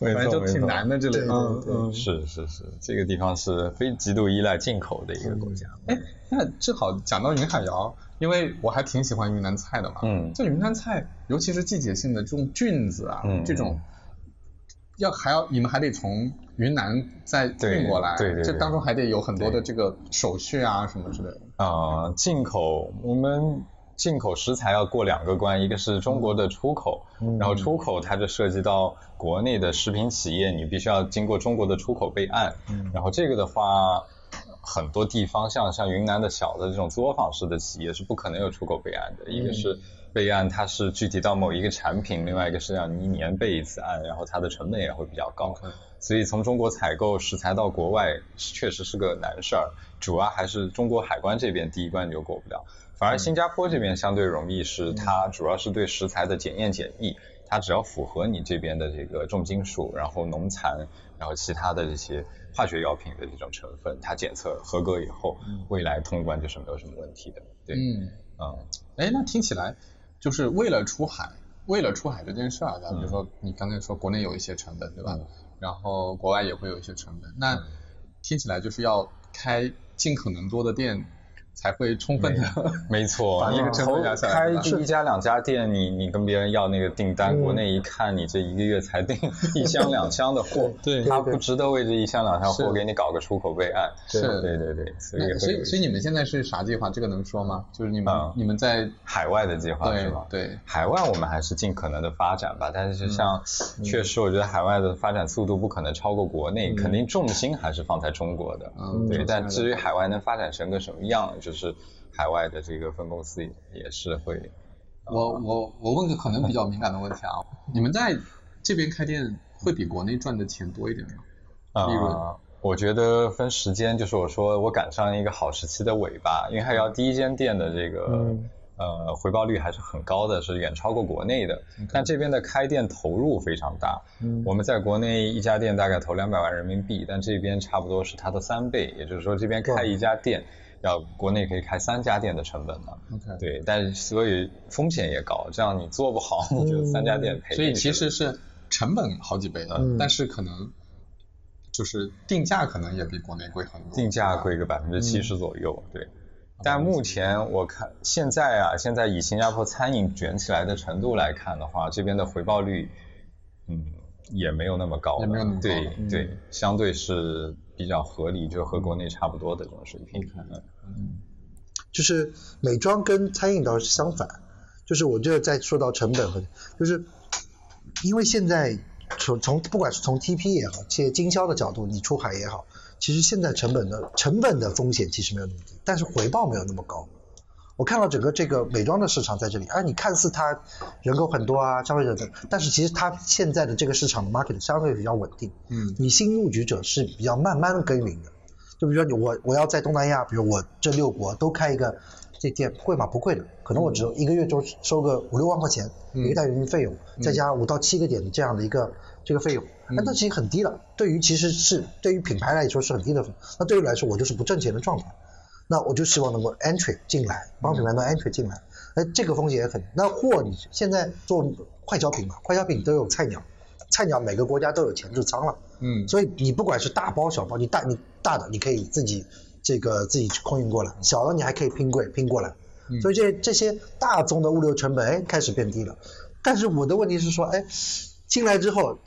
没错反正就挺难的这类对的。对对嗯，是是是，这个地方是非极度依赖进口的一个国家。哎，那正好讲到云海肴，因为我还挺喜欢云南菜的嘛。嗯就云南菜，尤其是季节性的这种菌子啊，嗯这种要还要你们还得从云南再运过来，对对对这当中还得有很多的这个手续啊什么之类的。啊，进口我们进口食材要过两个关，一个是中国的出口，嗯然后出口它就涉及到国内的食品企业，你必须要经过中国的出口备案，嗯然后这个的话。很多地方像像云南的小的这种作坊式的企业是不可能有出口备案的，一个是备案它是具体到某一个产品，另外一个是让你一年备一次案，然后它的成本也会比较高。所以从中国采购食材到国外确实是个难事儿，主要还是中国海关这边第一关你就过不了。反而新加坡这边相对容易，是它主要是对食材的检验检疫，它只要符合你这边的这个重金属，然后农残，然后其他的这些化学药品的这种成分，它检测合格以后，未来通关就是没有什么问题的。对，嗯，嗯，哎，那听起来就是为了出海，为了出海这件事儿，咱比如嗯。说你刚才说国内有一些成本，对吧？嗯。然后国外也会有一些成本，那听起来就是要开尽可能多的店，才会充分的 [laughs] 没错，你把那个成本压下来开一家两家店，你你跟别人要那个订单，嗯。国内一看你这一个月才订一箱两箱的货，[laughs] 对他不值得为这一箱两箱货给你搞个出口备案。是。对对对，所以所以所以你们现在是啥计划？这个能说吗？就是你们、嗯。你们在海外的计划是对吗？对。海外我们还是尽可能的发展吧，但是像确实我觉得海外的发展速度不可能超过国内，肯定重心还是放在中国的。对，嗯重心还是但至于海外能发展成个什么样，就是海外的这个分公司也也是会。我我我问个可能比较敏感的问题啊，你们在这边开店会比国内赚的钱多一点吗？利润呃，我觉得分时间，就是我说我赶上一个好时期的尾巴，因为海瑶第一间店的这个、嗯呃回报率还是很高的，是远超过国内的。但这边的开店投入非常大，嗯我们在国内一家店大概投两百万人民币，但这边差不多是它的三倍，也就是说这边开一家店。要国内可以开三家店的成本呢，OK 对，但是所以风险也高，这样你做不好，你就三家店赔。所以其实是成本好几倍的，嗯但是可能就是定价可能也比国内贵很多。定价贵个百分之七十左右，对。但目前我看现在啊，现在以新加坡餐饮卷起来的程度来看的话，这边的回报率，嗯，也没有那么高了，也没有那么高对嗯对，相对是比较合理，就和国内差不多的这种水平。嗯就是美妆跟餐饮倒是相反，就是我觉得在说到成本和，就是因为现在从从不管是从 TP 也好，且经销的角度，你出海也好，其实现在成本的成本的风险其实没有那么低，但是回报没有那么高。我看到整个这个美妆的市场在这里，而你看似它人口很多啊，消费者的，但是其实它现在的这个市场的 market 相对比较稳定。嗯你新入局者是比较慢慢耕耘的。就比如说你我我要在东南亚，比如我这六国都开一个这店，贵吗？不贵的，可能我只有一个月就收个五六万块钱一个代运营费用，再加五到七个点的这样的一个这个费用，那那其实很低了。对于其实是对于品牌来说是很低的，那对于来说我就是不挣钱的状态。那我就希望能够 entry 进来，帮品牌能 entry 进来，那这个风险也很。那货你现在做快消品嘛，快消品都有菜鸟，菜鸟每个国家都有前置仓了，嗯所以你不管是大包小包，你大你大的你可以自己这个自己去空运过来，小的你还可以拼柜拼过来，嗯所以这这些大宗的物流成本哎开始变低了。但是我的问题是说，哎，进来之后，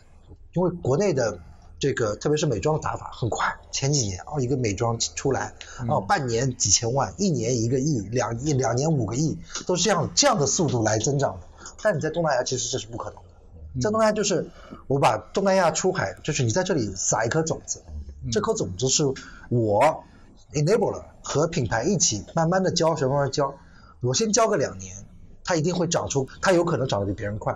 因为国内的这个特别是美妆的打法很快，前几年哦一个美妆出来哦半年几千万，一年一个亿，两亿两年五个亿，都是这样这样的速度来增长的。但你在东南亚其实这是不可能的。在东南亚就是我把东南亚出海，就是你在这里撒一颗种子，这颗种子是我 enable 了和品牌一起慢慢的教学，慢慢地教。我先教个两年，它一定会长出，它有可能长得比别人快。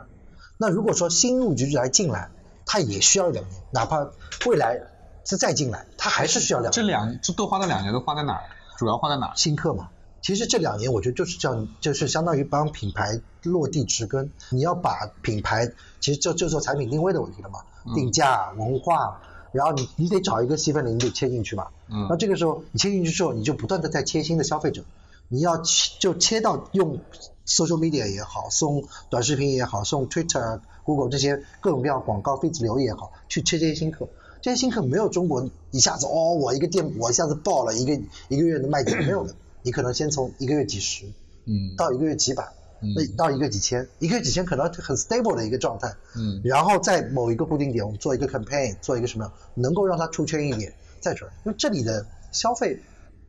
那如果说新入局来进来，它也需要两年，哪怕未来是再进来，它还是需要两年。这两这多花的两年都花在哪儿？主要花在哪儿？新客嘛。其实这两年我觉得就是这样，就是相当于帮品牌落地植根。你要把品牌，其实就就做产品定位的问题了嘛，定价、文化，然后你你得找一个细分领，你得切进去嘛。嗯那这个时候你切进去之后，你就不断的在切新的消费者，你要切就切到用 social media 也好，送短视频也好，送 Twitter、Google 这些各种各样广告、非主流也好，去切这些新客。这些新客没有中国一下子哦，我一个店我一下子爆了一个一个月的卖点没有的，你可能先从一个月几十嗯到一个月几百，嗯那到一个几千，一个月几千可能很 stable 的一个状态，嗯然后在某一个固定点，我们做一个 campaign，做一个什么，能够让它出圈一点，再转。因为这里的消费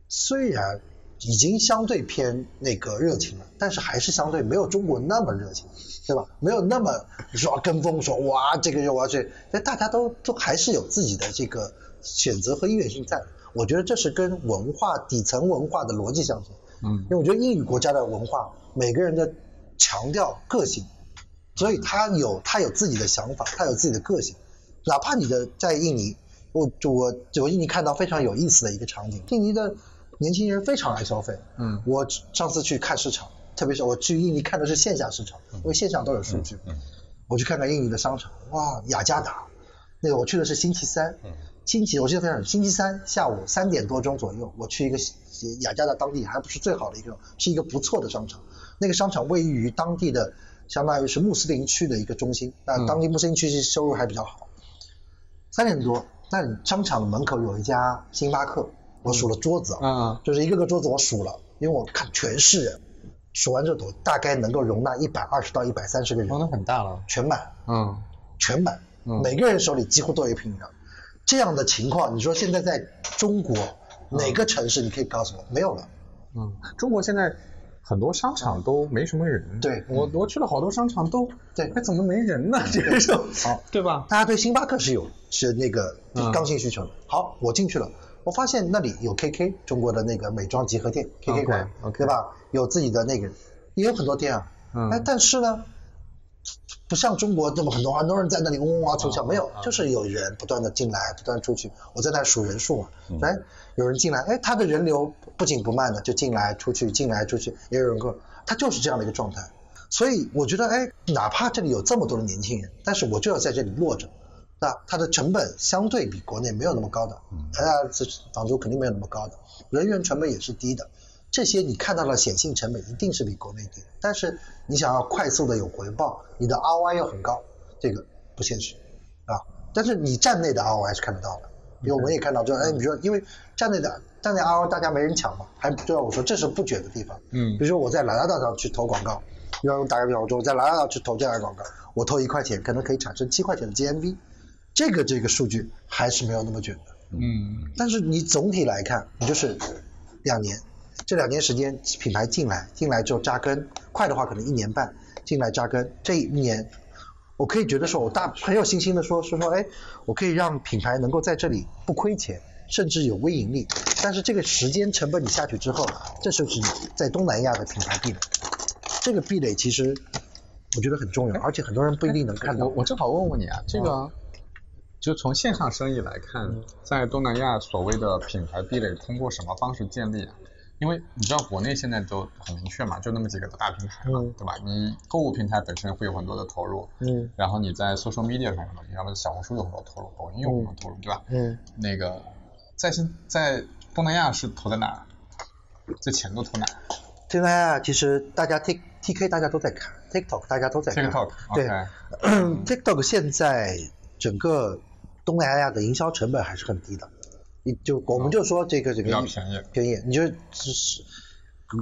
虽然已经相对偏那个热情了，但是还是相对没有中国那么热情，对吧？没有那么说跟风说哇这个月我要去，但大家都都还是有自己的这个选择和意愿性在。我觉得这是跟文化底层文化的逻辑相同。嗯因为我觉得英语国家的文化，每个人的强调个性，所以他有他有自己的想法，他有自己的个性。哪怕你的在印尼，我我我印尼看到非常有意思的一个场景，印尼的年轻人非常爱消费。嗯我上次去看市场，特别是我去印尼看的是线下市场，因为线上都有数据。嗯我去看看印尼的商场，哇，雅加达，那个我去的是星期三，嗯星期我记得非常清，星期三下午三点多钟左右，我去一个雅加达当地还不是最好的一个，是一个不错的商场。那个商场位于当地的，相当于是穆斯林区的一个中心。那当地穆斯林区其实收入还比较好。三点多，那商场门口有一家星巴克，我数了桌子，嗯就是一个个桌子我数了，因为我看全是人，数完之后大概能够容纳一百二十到一百三十个人，哦，那很大了。全满，嗯全满，嗯每个人手里几乎都有一瓶饮料。这样的情况，你说现在在中国哪个城市你可以告诉我没有了？嗯，中国现在很多商场都没什么人。对我我去了好多商场都，对哎，怎么没人呢？这个时候，好，对吧？大家对星巴克是有是那个嗯刚性需求的。好，我进去了，我发现那里有 KK 中国的那个美妆集合店 KK 馆 OK，对吧？有自己的那个，也有很多店啊。嗯哎，但是呢，不像中国这么很多很多人在那里嗡嗡哇促销，没有，就是有人不断的进来，不断地出去。我在那数人数嘛，哎，有人进来，哎，他的人流不紧不慢的就进来出去，进来出去，也有人过，他就是这样的一个状态。所以我觉得，哎，哪怕这里有这么多的年轻人，但是我就要在这里落着，对吧？它的成本相对比国内没有那么高的，它这房租肯定没有那么高的，人员成本也是低的。这些你看到的显性成本一定是比国内低的，但是你想要快速的有回报，你的 ROI 又很高，这个不现实啊。但是你站内的 ROI 是看得到的，因为我们也看到，就是哎，你说因为站内的站内 ROI 大家没人抢嘛，还就要我说这是不卷的地方。嗯比如说我在兰大道上去投广告，比方说打个比方说我在兰大道去投这样的广告，我投一块钱可能可以产生七块钱的 GMV，这个这个数据还是没有那么卷的。嗯但是你总体来看，你就是两年，这两年时间品牌进来，进来之后扎根，快的话可能一年半进来扎根，这一年，我可以觉得说，我大很有信心的说，是说，哎，我可以让品牌能够在这里不亏钱，甚至有微盈利。但是这个时间成本你下去之后，这就是在东南亚的品牌壁垒。这个壁垒其实我觉得很重要，而且很多人不一定能看到我。我正好问问你啊，这个就从线上生意来看，在东南亚所谓的品牌壁垒通过什么方式建立啊？因为你知道国内现在都很明确嘛，就那么几个大平台嘛，嗯对吧？你购物平台本身会有很多的投入，嗯然后你在 social media 上什么，你要么小红书有很多投入，抖音有很多投入，对吧？嗯，那个在新在东南亚是投在哪儿？这钱都投哪儿东南亚其实大家 Tik TK 大家都在看，TikTok 大家都在看？TikTok，对 OK，TikTok [clears throat] 现在整个东南亚的营销成本还是很低的，你就我们就说这个这个比较便宜。便宜，你就只是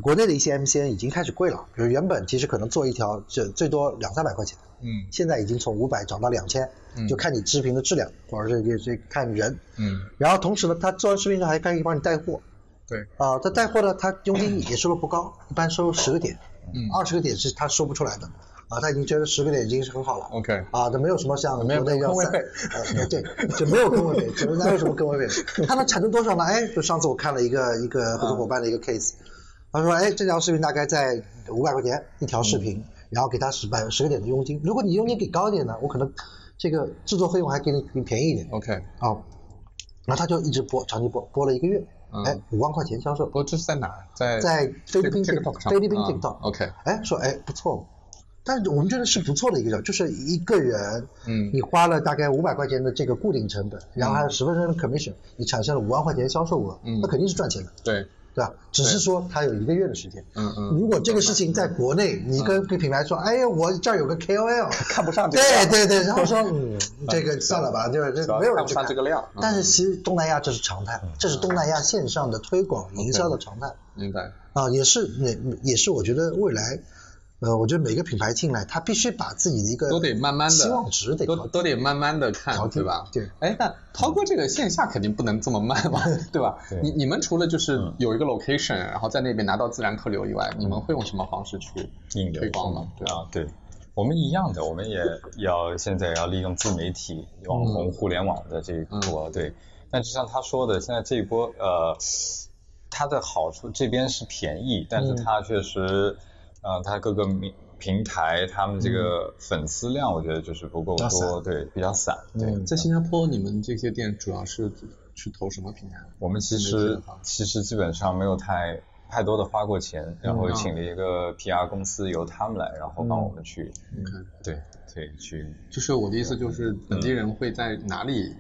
国内的一些 MCN 已经开始贵了，比如原本其实可能做一条这最多两三百块钱，嗯。现在已经从五百涨到两千、嗯就看你视频的质量，或者是这这看人，嗯，然后同时呢，他做完视频之后还可以帮你带货，对，啊，他带货呢，他佣金也收入不高，一般收十个点，嗯二十个点是他收不出来的，啊，他已经觉得十个点已经是很好了。OK，啊，这没有什么像没有国内要三坑位对，就没有坑位费，[laughs] 就哪有什么坑位费？[laughs] 它能产生多少呢？哎，就上次我看了一个一个合作伙伴的一个 case，他说，哎，这条视频大概在五百块钱一条视频，然后给他十百十个点的佣金，如果你佣金给高一点呢，我可能这个制作费用还给你给你便宜一点。OK，啊，然后他就一直播，长期播，播了一个月，嗯。哎，五万块钱销售。不，过这是在哪？儿？在在菲律宾 TikTok 上。菲律宾啊 TikTok，、OK，哎，说哎不错，但是我们觉得是不错的一个就是一个人，嗯。你花了大概五百块钱的这个固定成本，然后还有十分钟的 commission，你产生了五万块钱销售额，嗯。那肯定是赚钱的，对，对吧？只是说他有一个月的时间。嗯嗯，如果这个事情在国内，你跟跟品牌说，哎呀，我这儿有个 KOL，看不上这个对对对，然后说，嗯，这个算了吧，就是这没有人去上这个量，嗯。但是其实东南亚这是常态，这是东南亚线上的推广营销的常态。明白，啊，也是也也是，我觉得未来，呃，我觉得每个品牌进来，他必须把自己的一个都得慢慢的期望值得都都得慢慢的看调，对吧？对。哎，那涛哥这个线下肯定不能这么慢嘛，[laughs] 对吧？对你你们除了就是有一个 location，然后在那边拿到自然客流以外，你们会用什么方式去引流推广吗？对啊，对，我们一样的，我们也要现在要利用自媒体、网红、互联网的这一波，对。但就像他说的，现在这一波，呃，它的好处这边是便宜，但是它确实，呃，它各个平平台他们这个粉丝量，我觉得就是不够多，对，比较散，对。嗯在新加坡，你们这些店主要是去投什么平台？我们其实其实基本上没有太太多的花过钱，然后嗯请了一个 PR 公司由他们来，然后帮我们去，嗯对对去就是我的意思就是本地人会在哪里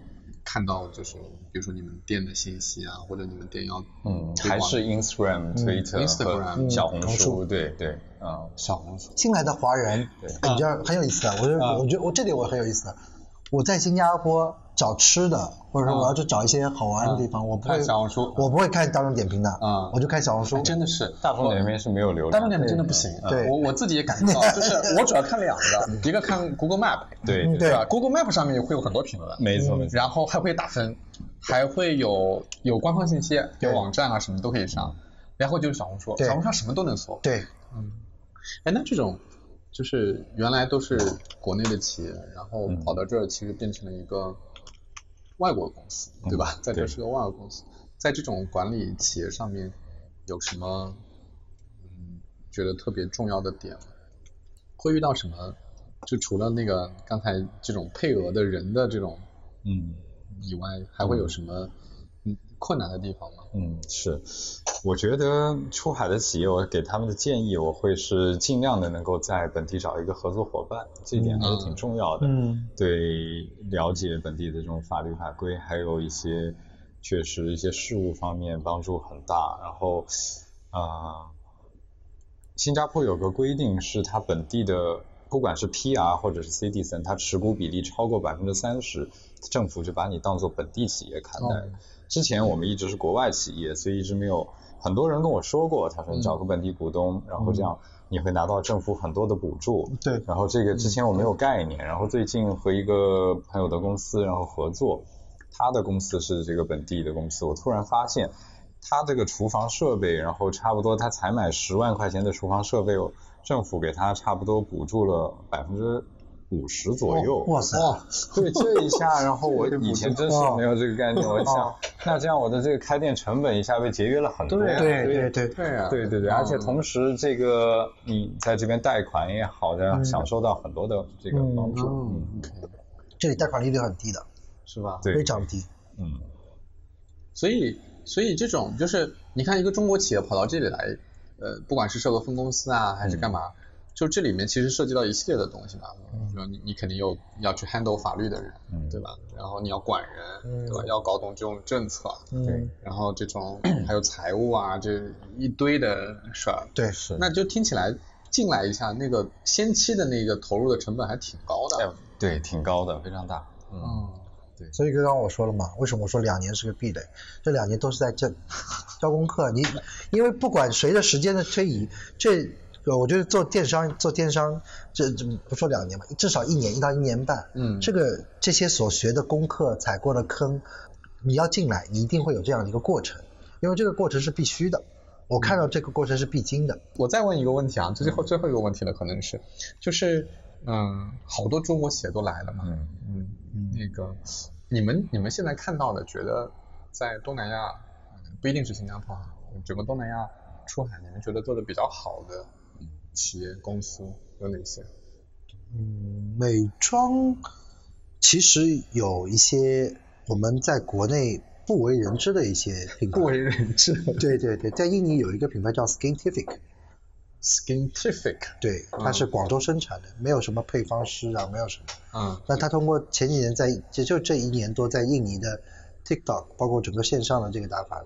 看到就是比如说你们店的信息啊，或者你们店要嗯，还是 Instagram、Twitter、Instagram 小红红书书，对对，啊，小红书？新来的华人，对你知道很有意思的，我觉得啊我觉得我这里我很有意思的。我在新加坡找吃的，或者说我要去找一些好玩的地方，我不会看小红书。我不会看大众点评的，啊我就看小红书。哎。真的是。大众点评是没有流量。的，大众点评真的不行，对。我我自己也感觉到，就是我主要看两个，[laughs] 一个看 Google Map，对嗯对。吧？Google Map 上面会有很多评论，没错没错，然后还会打分，还会有有官方信息，有网站啊什么都可以上，然后就是小红书，小红书上什么都能搜。对，嗯。哎，那这种就是原来都是国内的企业，然后嗯。跑到这儿，其实变成了一个外国公司，对吧？在这是个外国公司，在这种管理企业上面有什么嗯觉得特别重要的点吗？会遇到什么？就除了那个刚才这种配额的人的这种嗯。以外，还会有什么嗯困难的地方吗？嗯，是，我觉得出海的企业，我给他们的建议，我会是尽量的能够在本地找一个合作伙伴，这一点还是挺重要的。嗯，对了解本地的这种法律法规，还有一些确实一些事务方面帮助很大。然后，啊、新加坡有个规定是，它本地的不管是 PR 或者是 citizen，它持股比例超过百分之三十，政府就把你当做本地企业看待。哦之前我们一直是国外企业，所以一直没有很多人跟我说过，他说你找个本地股东，然后这样你会拿到政府很多的补助。对。然后这个之前我没有概念，然后最近和一个朋友的公司然后合作，他的公司是这个本地的公司，我突然发现他这个厨房设备，然后差不多他才买十万块钱的厨房设备，政府给他差不多补助了百分之五十左右。哇塞，[laughs] 对这一下，然后我以前真是没有这个概念，我一想，那这样我的这个开店成本一下被节约了很多。对啊对对对，对啊，对对对，而且同时这个你在这边贷款也好的，享受到很多的这个帮助。嗯嗯，这里贷款利率很低的，是吧？对非常低。嗯所以，所以这种就是你看一个中国企业跑到这里来，呃，不管是设个分公司啊，还是干嘛，就这里面其实涉及到一系列的东西嘛。比如你你肯定有要去 handle 法律的人，嗯对吧？然后你要管人，对吧？要搞懂这种政策，嗯，然后这种还有财务啊，这一堆的事儿。对，是。那就听起来进来一下，那个先期的那个投入的成本还挺高哎的。对，挺高的，非常大。嗯，对，所以刚刚我说了嘛，为什么我说两年是个壁垒？这两年都是在这交功课。你因为不管随着时间的推移，这个我觉得做电商做电商，这这不说两年吧，至少一年一到一年半。嗯这个这些所学的功课、踩过的坑，你要进来，你一定会有这样的一个过程，因为这个过程是必须的。我看到这个过程是必经的。我再问一个问题啊，这最后最后一个问题了，可能是，就是嗯，好多中国企业都来了嘛，嗯嗯，那个你们你们现在看到的，觉得在东南亚，嗯不一定是新加坡啊，整个东南亚出海，你们觉得做的比较好的企业公司有哪些？嗯，美妆其实有一些我们在国内不为人知的一些品牌。不为人知对对对，在印尼有一个品牌叫 Skintific，，Skintific，对，它是广州生产的，没有什么配方师啊，没有什么。嗯那它通过前几年在，也就这一年多在印尼的 TikTok，包括整个线上的这个打法，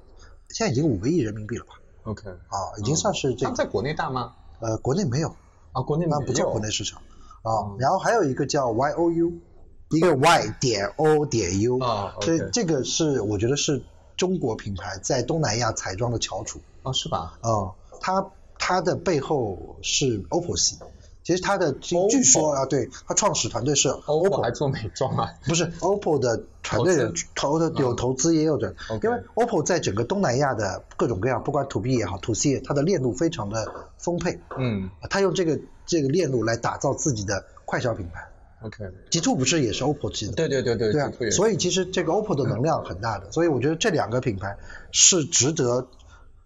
现在已经五个亿人民币了吧？，OK，啊，已经算是这个。他们在国内大吗？呃，国内没有，啊，国内没有，那不叫国内市场啊。然后还有一个叫 YOU，一个 Y 点 O 点 U，啊所以 OK 这个是我觉得是中国品牌在东南亚彩妆的翘楚哦，是吧？啊。它它的背后是 OPPO 系，其实它的据说啊，对，它创始团队是 OPPO 还做美妆啊？不是 OPPO 的团队人投的有投资也有的，因为 OPPO 在整个东南亚的各种各样，不管 to B 也好，to C 也，它的链路非常的丰沛，嗯。它用这个这个链路来打造自己的快消品牌。，OK，G Two 不是也是 OPPO 系的？对对对对对所以其实这个 OPPO 的能量很大的，所以我觉得这两个品牌是值得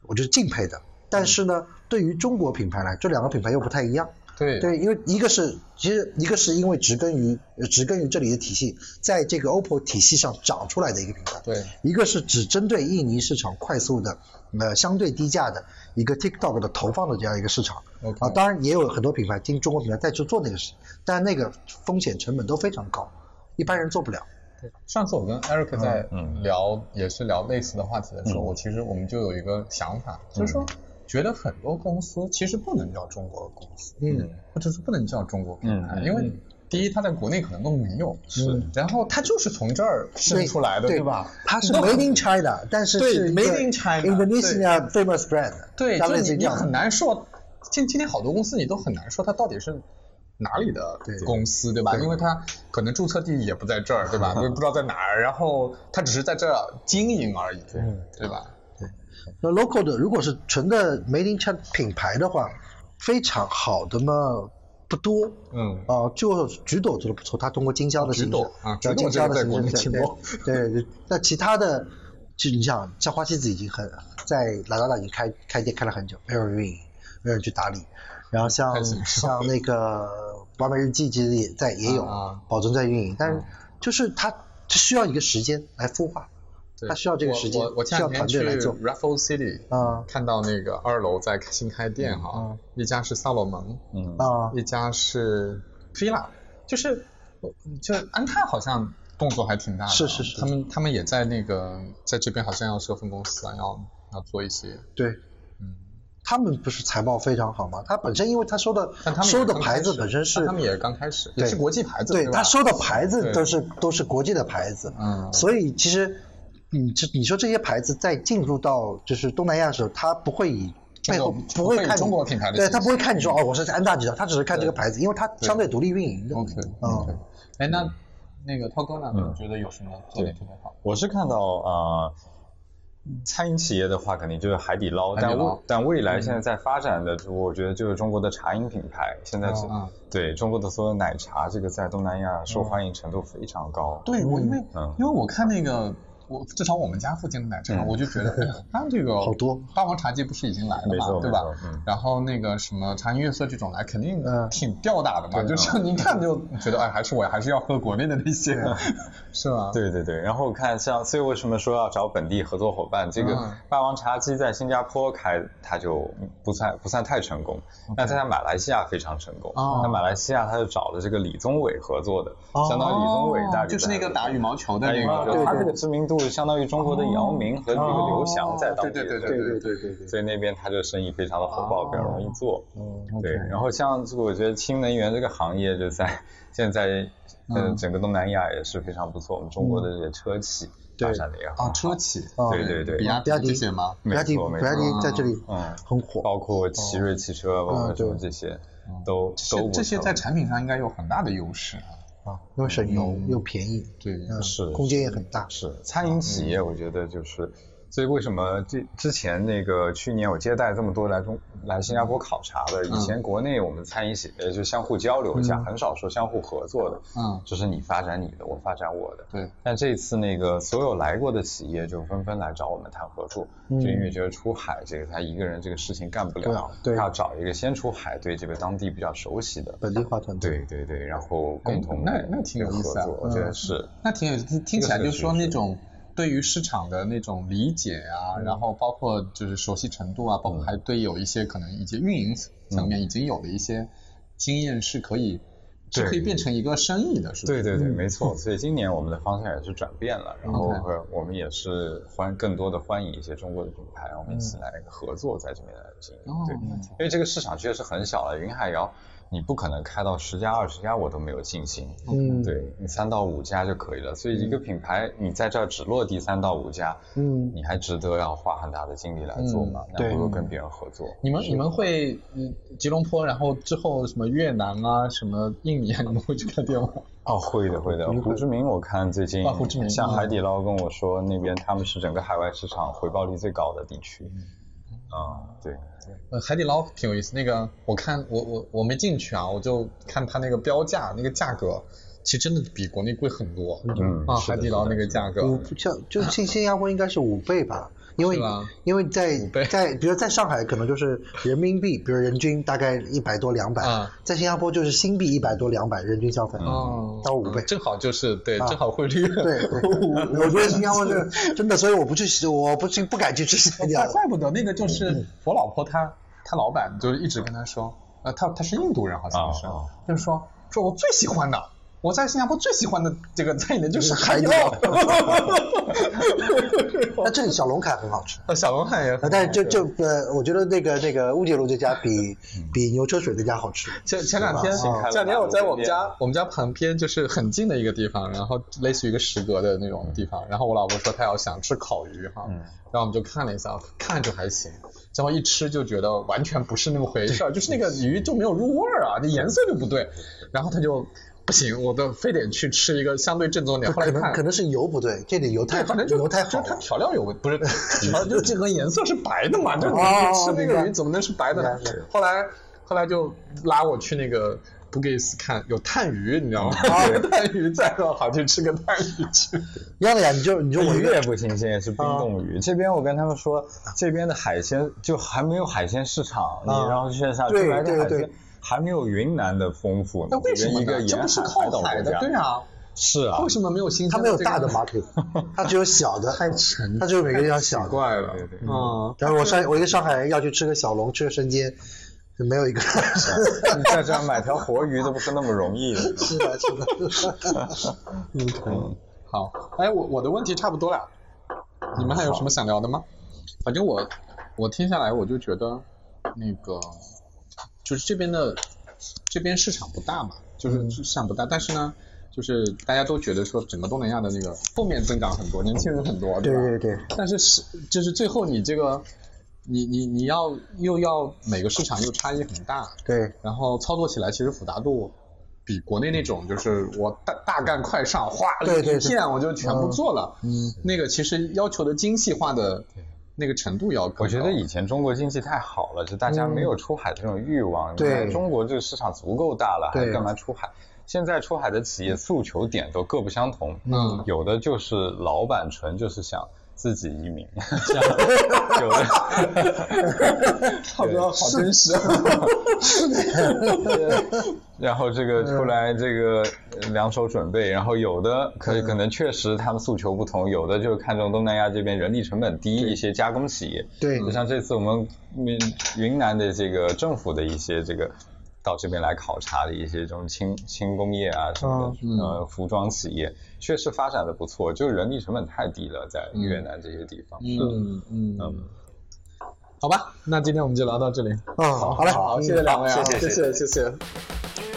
我觉得敬佩的。但是呢，对于中国品牌来，这两个品牌又不太一样。对。对，因为一个是其实一个是因为植根于呃植根于这里的体系，在这个 OPPO 体系上长出来的一个品牌，对。一个是只针对印尼市场快速的呃相对低价的一个 TikTok 的投放的这样一个市场。OK 啊，当然也有很多品牌听中国品牌再去做那个事，但那个风险成本都非常高，一般人做不了。上次我跟 Eric 在嗯聊，也是聊类似的话题的时候，嗯。我其实我们就有一个想法，就是说，觉得很多公司其实不能叫中国公司，嗯，或者是不能叫中国品牌，嗯因为第一，它在国内可能都没有，是，然后它就是从这儿生出来的，对吧？它是 Made in China，但是对是 Made in China，Indonesia famous brand，对，大就你很难说，今今天好多公司你都很难说它到底是哪里的公司，对吧？因为它可能注册地也不在这儿，对吧？[laughs] 我也不知道在哪儿，然后它只是在这儿经营而已，对吧？那 local 的，如果是纯的 Made in China 品牌的话，非常好的嘛不多。嗯，啊、就橘朵做的不错，它通过经销的形式，啊叫经销的形式，对对对。那其他的，就你想，像花西子已经很在拉达达已经开开店开了很久，没有人运营，没有人去打理。然后像像那个 [laughs] 完美日记，其实也在也有啊啊。保存在运营，但是就是它需要一个时间来孵化，对它需要这个时间我我我前两天去团队来做。Raffles City，啊。看到那个二楼在新开店哈嗯，一家是萨洛蒙，嗯。啊。一家是菲拉，就是就安踏好像动作还挺大的，是是是。他们他们也在那个在这边好像要设分公司啊，要要做一些，对。嗯，他们不是财报非常好吗？他本身因为他收的他们也收的牌子本身是他们也刚开始，也是国际牌子，吧对他收的牌子都是都是国际的牌子，嗯。所以其实你这你说这些牌子在进入到就是东南亚的时候，他不会以背后不会看中国品牌的对他不会看你说哦我是安大集团，他只是看这个牌子，因为他相对独立运营的。OK 嗯。OK，哎那那个涛哥呢？嗯。你觉得有什么做的特别好？我是看到啊、呃餐饮企业的话，肯定就是海底捞，但未但未来现在在发展的，我觉得就是中国的茶饮品牌，现在是、对中国的所有奶茶，这个在东南亚受欢迎程度非常高。对我因为嗯。因为我看那个。我至少我们家附近的奶茶，嗯我就觉得，[laughs] 哎呀，它这个好多霸王茶姬不是已经来了嘛，对吧嗯？然后那个什么茶颜悦色这种来，肯定嗯挺吊打的嘛，对就是你一看就觉得，哎，还是我还是要喝国内的那些，是吧？对对对，然后我看像，所以为什么说要找本地合作伙伴？这个嗯霸王茶姬在新加坡开，它就不算不算太成功。那它在马来西亚非常成功。哦那马来西亚它就找了这个李宗伟合作的，哦相当于李宗伟大概就是那个打羽毛球的那个，他这个知名度就相当于中国的姚明和那个刘翔在当地对对对对对对所以那边他就生意非常的火爆比较容易做嗯对然后像这个我觉得新能源这个行业就在现在嗯。整个东南亚也是非常不错我们中国的这些车企发展的也好啊车企对对对。比亚迪对比亚迪比吗？没错没错嗯很火包括奇瑞汽车包括什么这些都都这些在产品上应该有很大的优势啊。啊，因为省油又便宜，对，嗯，是空间也很大。是餐饮企业，我觉得就是，所以为什么这之前那个去年我接待这么多来中来新加坡考察的，以前国内我们餐饮企业就相互交流一下，很少说相互合作的，嗯就是你发展你的，我发展我的。对，但这次那个所有来过的企业就纷纷来找我们谈合作，就因为觉得出海这个他一个人这个事情干不了，对要找一个先出海对这个当地比较熟悉的，本地化团队。对对对，然后共同来那那挺有意思我觉得是。那挺有听听起来就是说那种对于市场的那种理解啊，然后包括就是熟悉程度啊，包括还对有一些可能一些运营层面已经有的一些经验是可以是可以变成一个生意的，是吧？对对对，没错。所以今年我们的方向也是转变了，然后和我们也是欢更多的欢迎一些中国的品牌，我们一起来合作在这边来经营。哦对，因为这个市场确实很小了，云海肴你不可能开到十家二十家，我都没有信心。嗯对你三到五家就可以了。所以一个品牌你在这儿只落地三到五家，嗯你还值得要花很大的精力来做吗？那对不如跟别人合作。你们你们会嗯吉隆坡，然后之后什么越南啊，什么印尼啊，你们会去开店吗？哦，会的会的。胡志明我看最近啊胡志明像嗯海底捞跟我说，那边他们是整个海外市场回报率最高的地区。嗯啊，对，呃，海底捞挺有意思。那个我看我我我没进去啊，我就看它那个标价，那个价格其实真的比国内贵很多。啊，嗯啊海底捞那个价格。五像就新新加坡应该是五倍吧，因为因为在在比如在上海可能就是人民币，比如人均大概一百多两百、啊。在新加坡就是新币一百多两百人均消费，哦，到五倍。嗯正好就是对，啊。正好汇率。对，对。[laughs] 我觉得新加坡是真的，所以我不去，我不去不敢去吃新加坡。怪。不得那个就是我老婆她她老板就是一直跟她说，呃，她她是印度人好像是就是说说我最喜欢的我在新加坡最喜欢的这个餐饮的就是海底海底捞捞。[laughs] 那这里小龙坎很好吃。呃小龙坎也很好呃但是就就呃，我觉得那个那个乌节路这家比比牛车水那家好吃。前前两天，前两天我在我们家我们家旁边就是很近的一个地方，然后类似于一个食阁的那种地方，然后我老婆说她要想吃烤鱼哈，嗯。然后我们就看了一下，看着还行，结果一吃就觉得完全不是那么回事儿，就是那个鱼就没有入味儿啊，那颜色就不对，然后他就不行，我都非得去吃一个相对正宗点，后来看可能可能是油不对，这里油太，反正就油太好就是它。调料有问，不是 [laughs] 调，就这个颜色是白的嘛，就你哦吃那个鱼怎么能是白的呢？后来后来就拉我去那个布给斯看有炭鱼，你知道吗？哦 [laughs] 炭鱼再说好去吃个炭鱼去。一样的呀，你就你就我一个鱼也不新鲜，是冰冻鱼。这边我跟他们说，这边的海鲜就还没有海鲜市场，你啊然后线下出对来的海对鲜还没有云南的丰富呢。那为什么一个沿这不是靠海的，对啊，是啊，为什么没有新鲜它没有大的吗？market，[laughs] 它只有小的，太沉，它只有每个地方小的。怪了，对对嗯，然后我上我一个上海人要去吃个小龙，吃个生煎，就没有一个。[laughs] 你在这儿买条活鱼都不是那么容易的。[laughs] 是的，是的。嗯，好，哎，我我的问题差不多了，你们还有什么想聊的吗？反正我我听下来我就觉得那个就是这边的这边市场不大嘛，就是市场不大，但是呢，就是大家都觉得说整个东南亚的那个后面增长很多，年轻人很多，吧？对对对，但是是就是最后你这个你你你要又要每个市场又差异很大，对，然后操作起来其实复杂度比国内那种就是我大大干快上，哗对对对。一片我就全部做了，嗯，那个其实要求的精细化的那个程度要更高。我觉得以前中国经济太好了，就大家没有出海的这种欲望。对你看中国这个市场足够大了，还干嘛出海？现在出海的企业诉求点都各不相同，嗯有的就是老板纯就是想自己移民，像有的差不多好真实。然后这个出来这个呃两手准备，然后有的可嗯可能确实他们诉求不同，有的就看中东南亚这边人力成本低一些加工企业，对。就像这次我们云云南的这个政府的一些这个到这边来考察的一些这种轻轻工业啊什么的，嗯呃服装企业确实发展的不错，就是人力成本太低了，在越南这些地方。嗯嗯嗯，好吧，那今天我们就聊到这里。嗯，好嘞，好，谢谢两位啊，谢谢谢谢谢谢。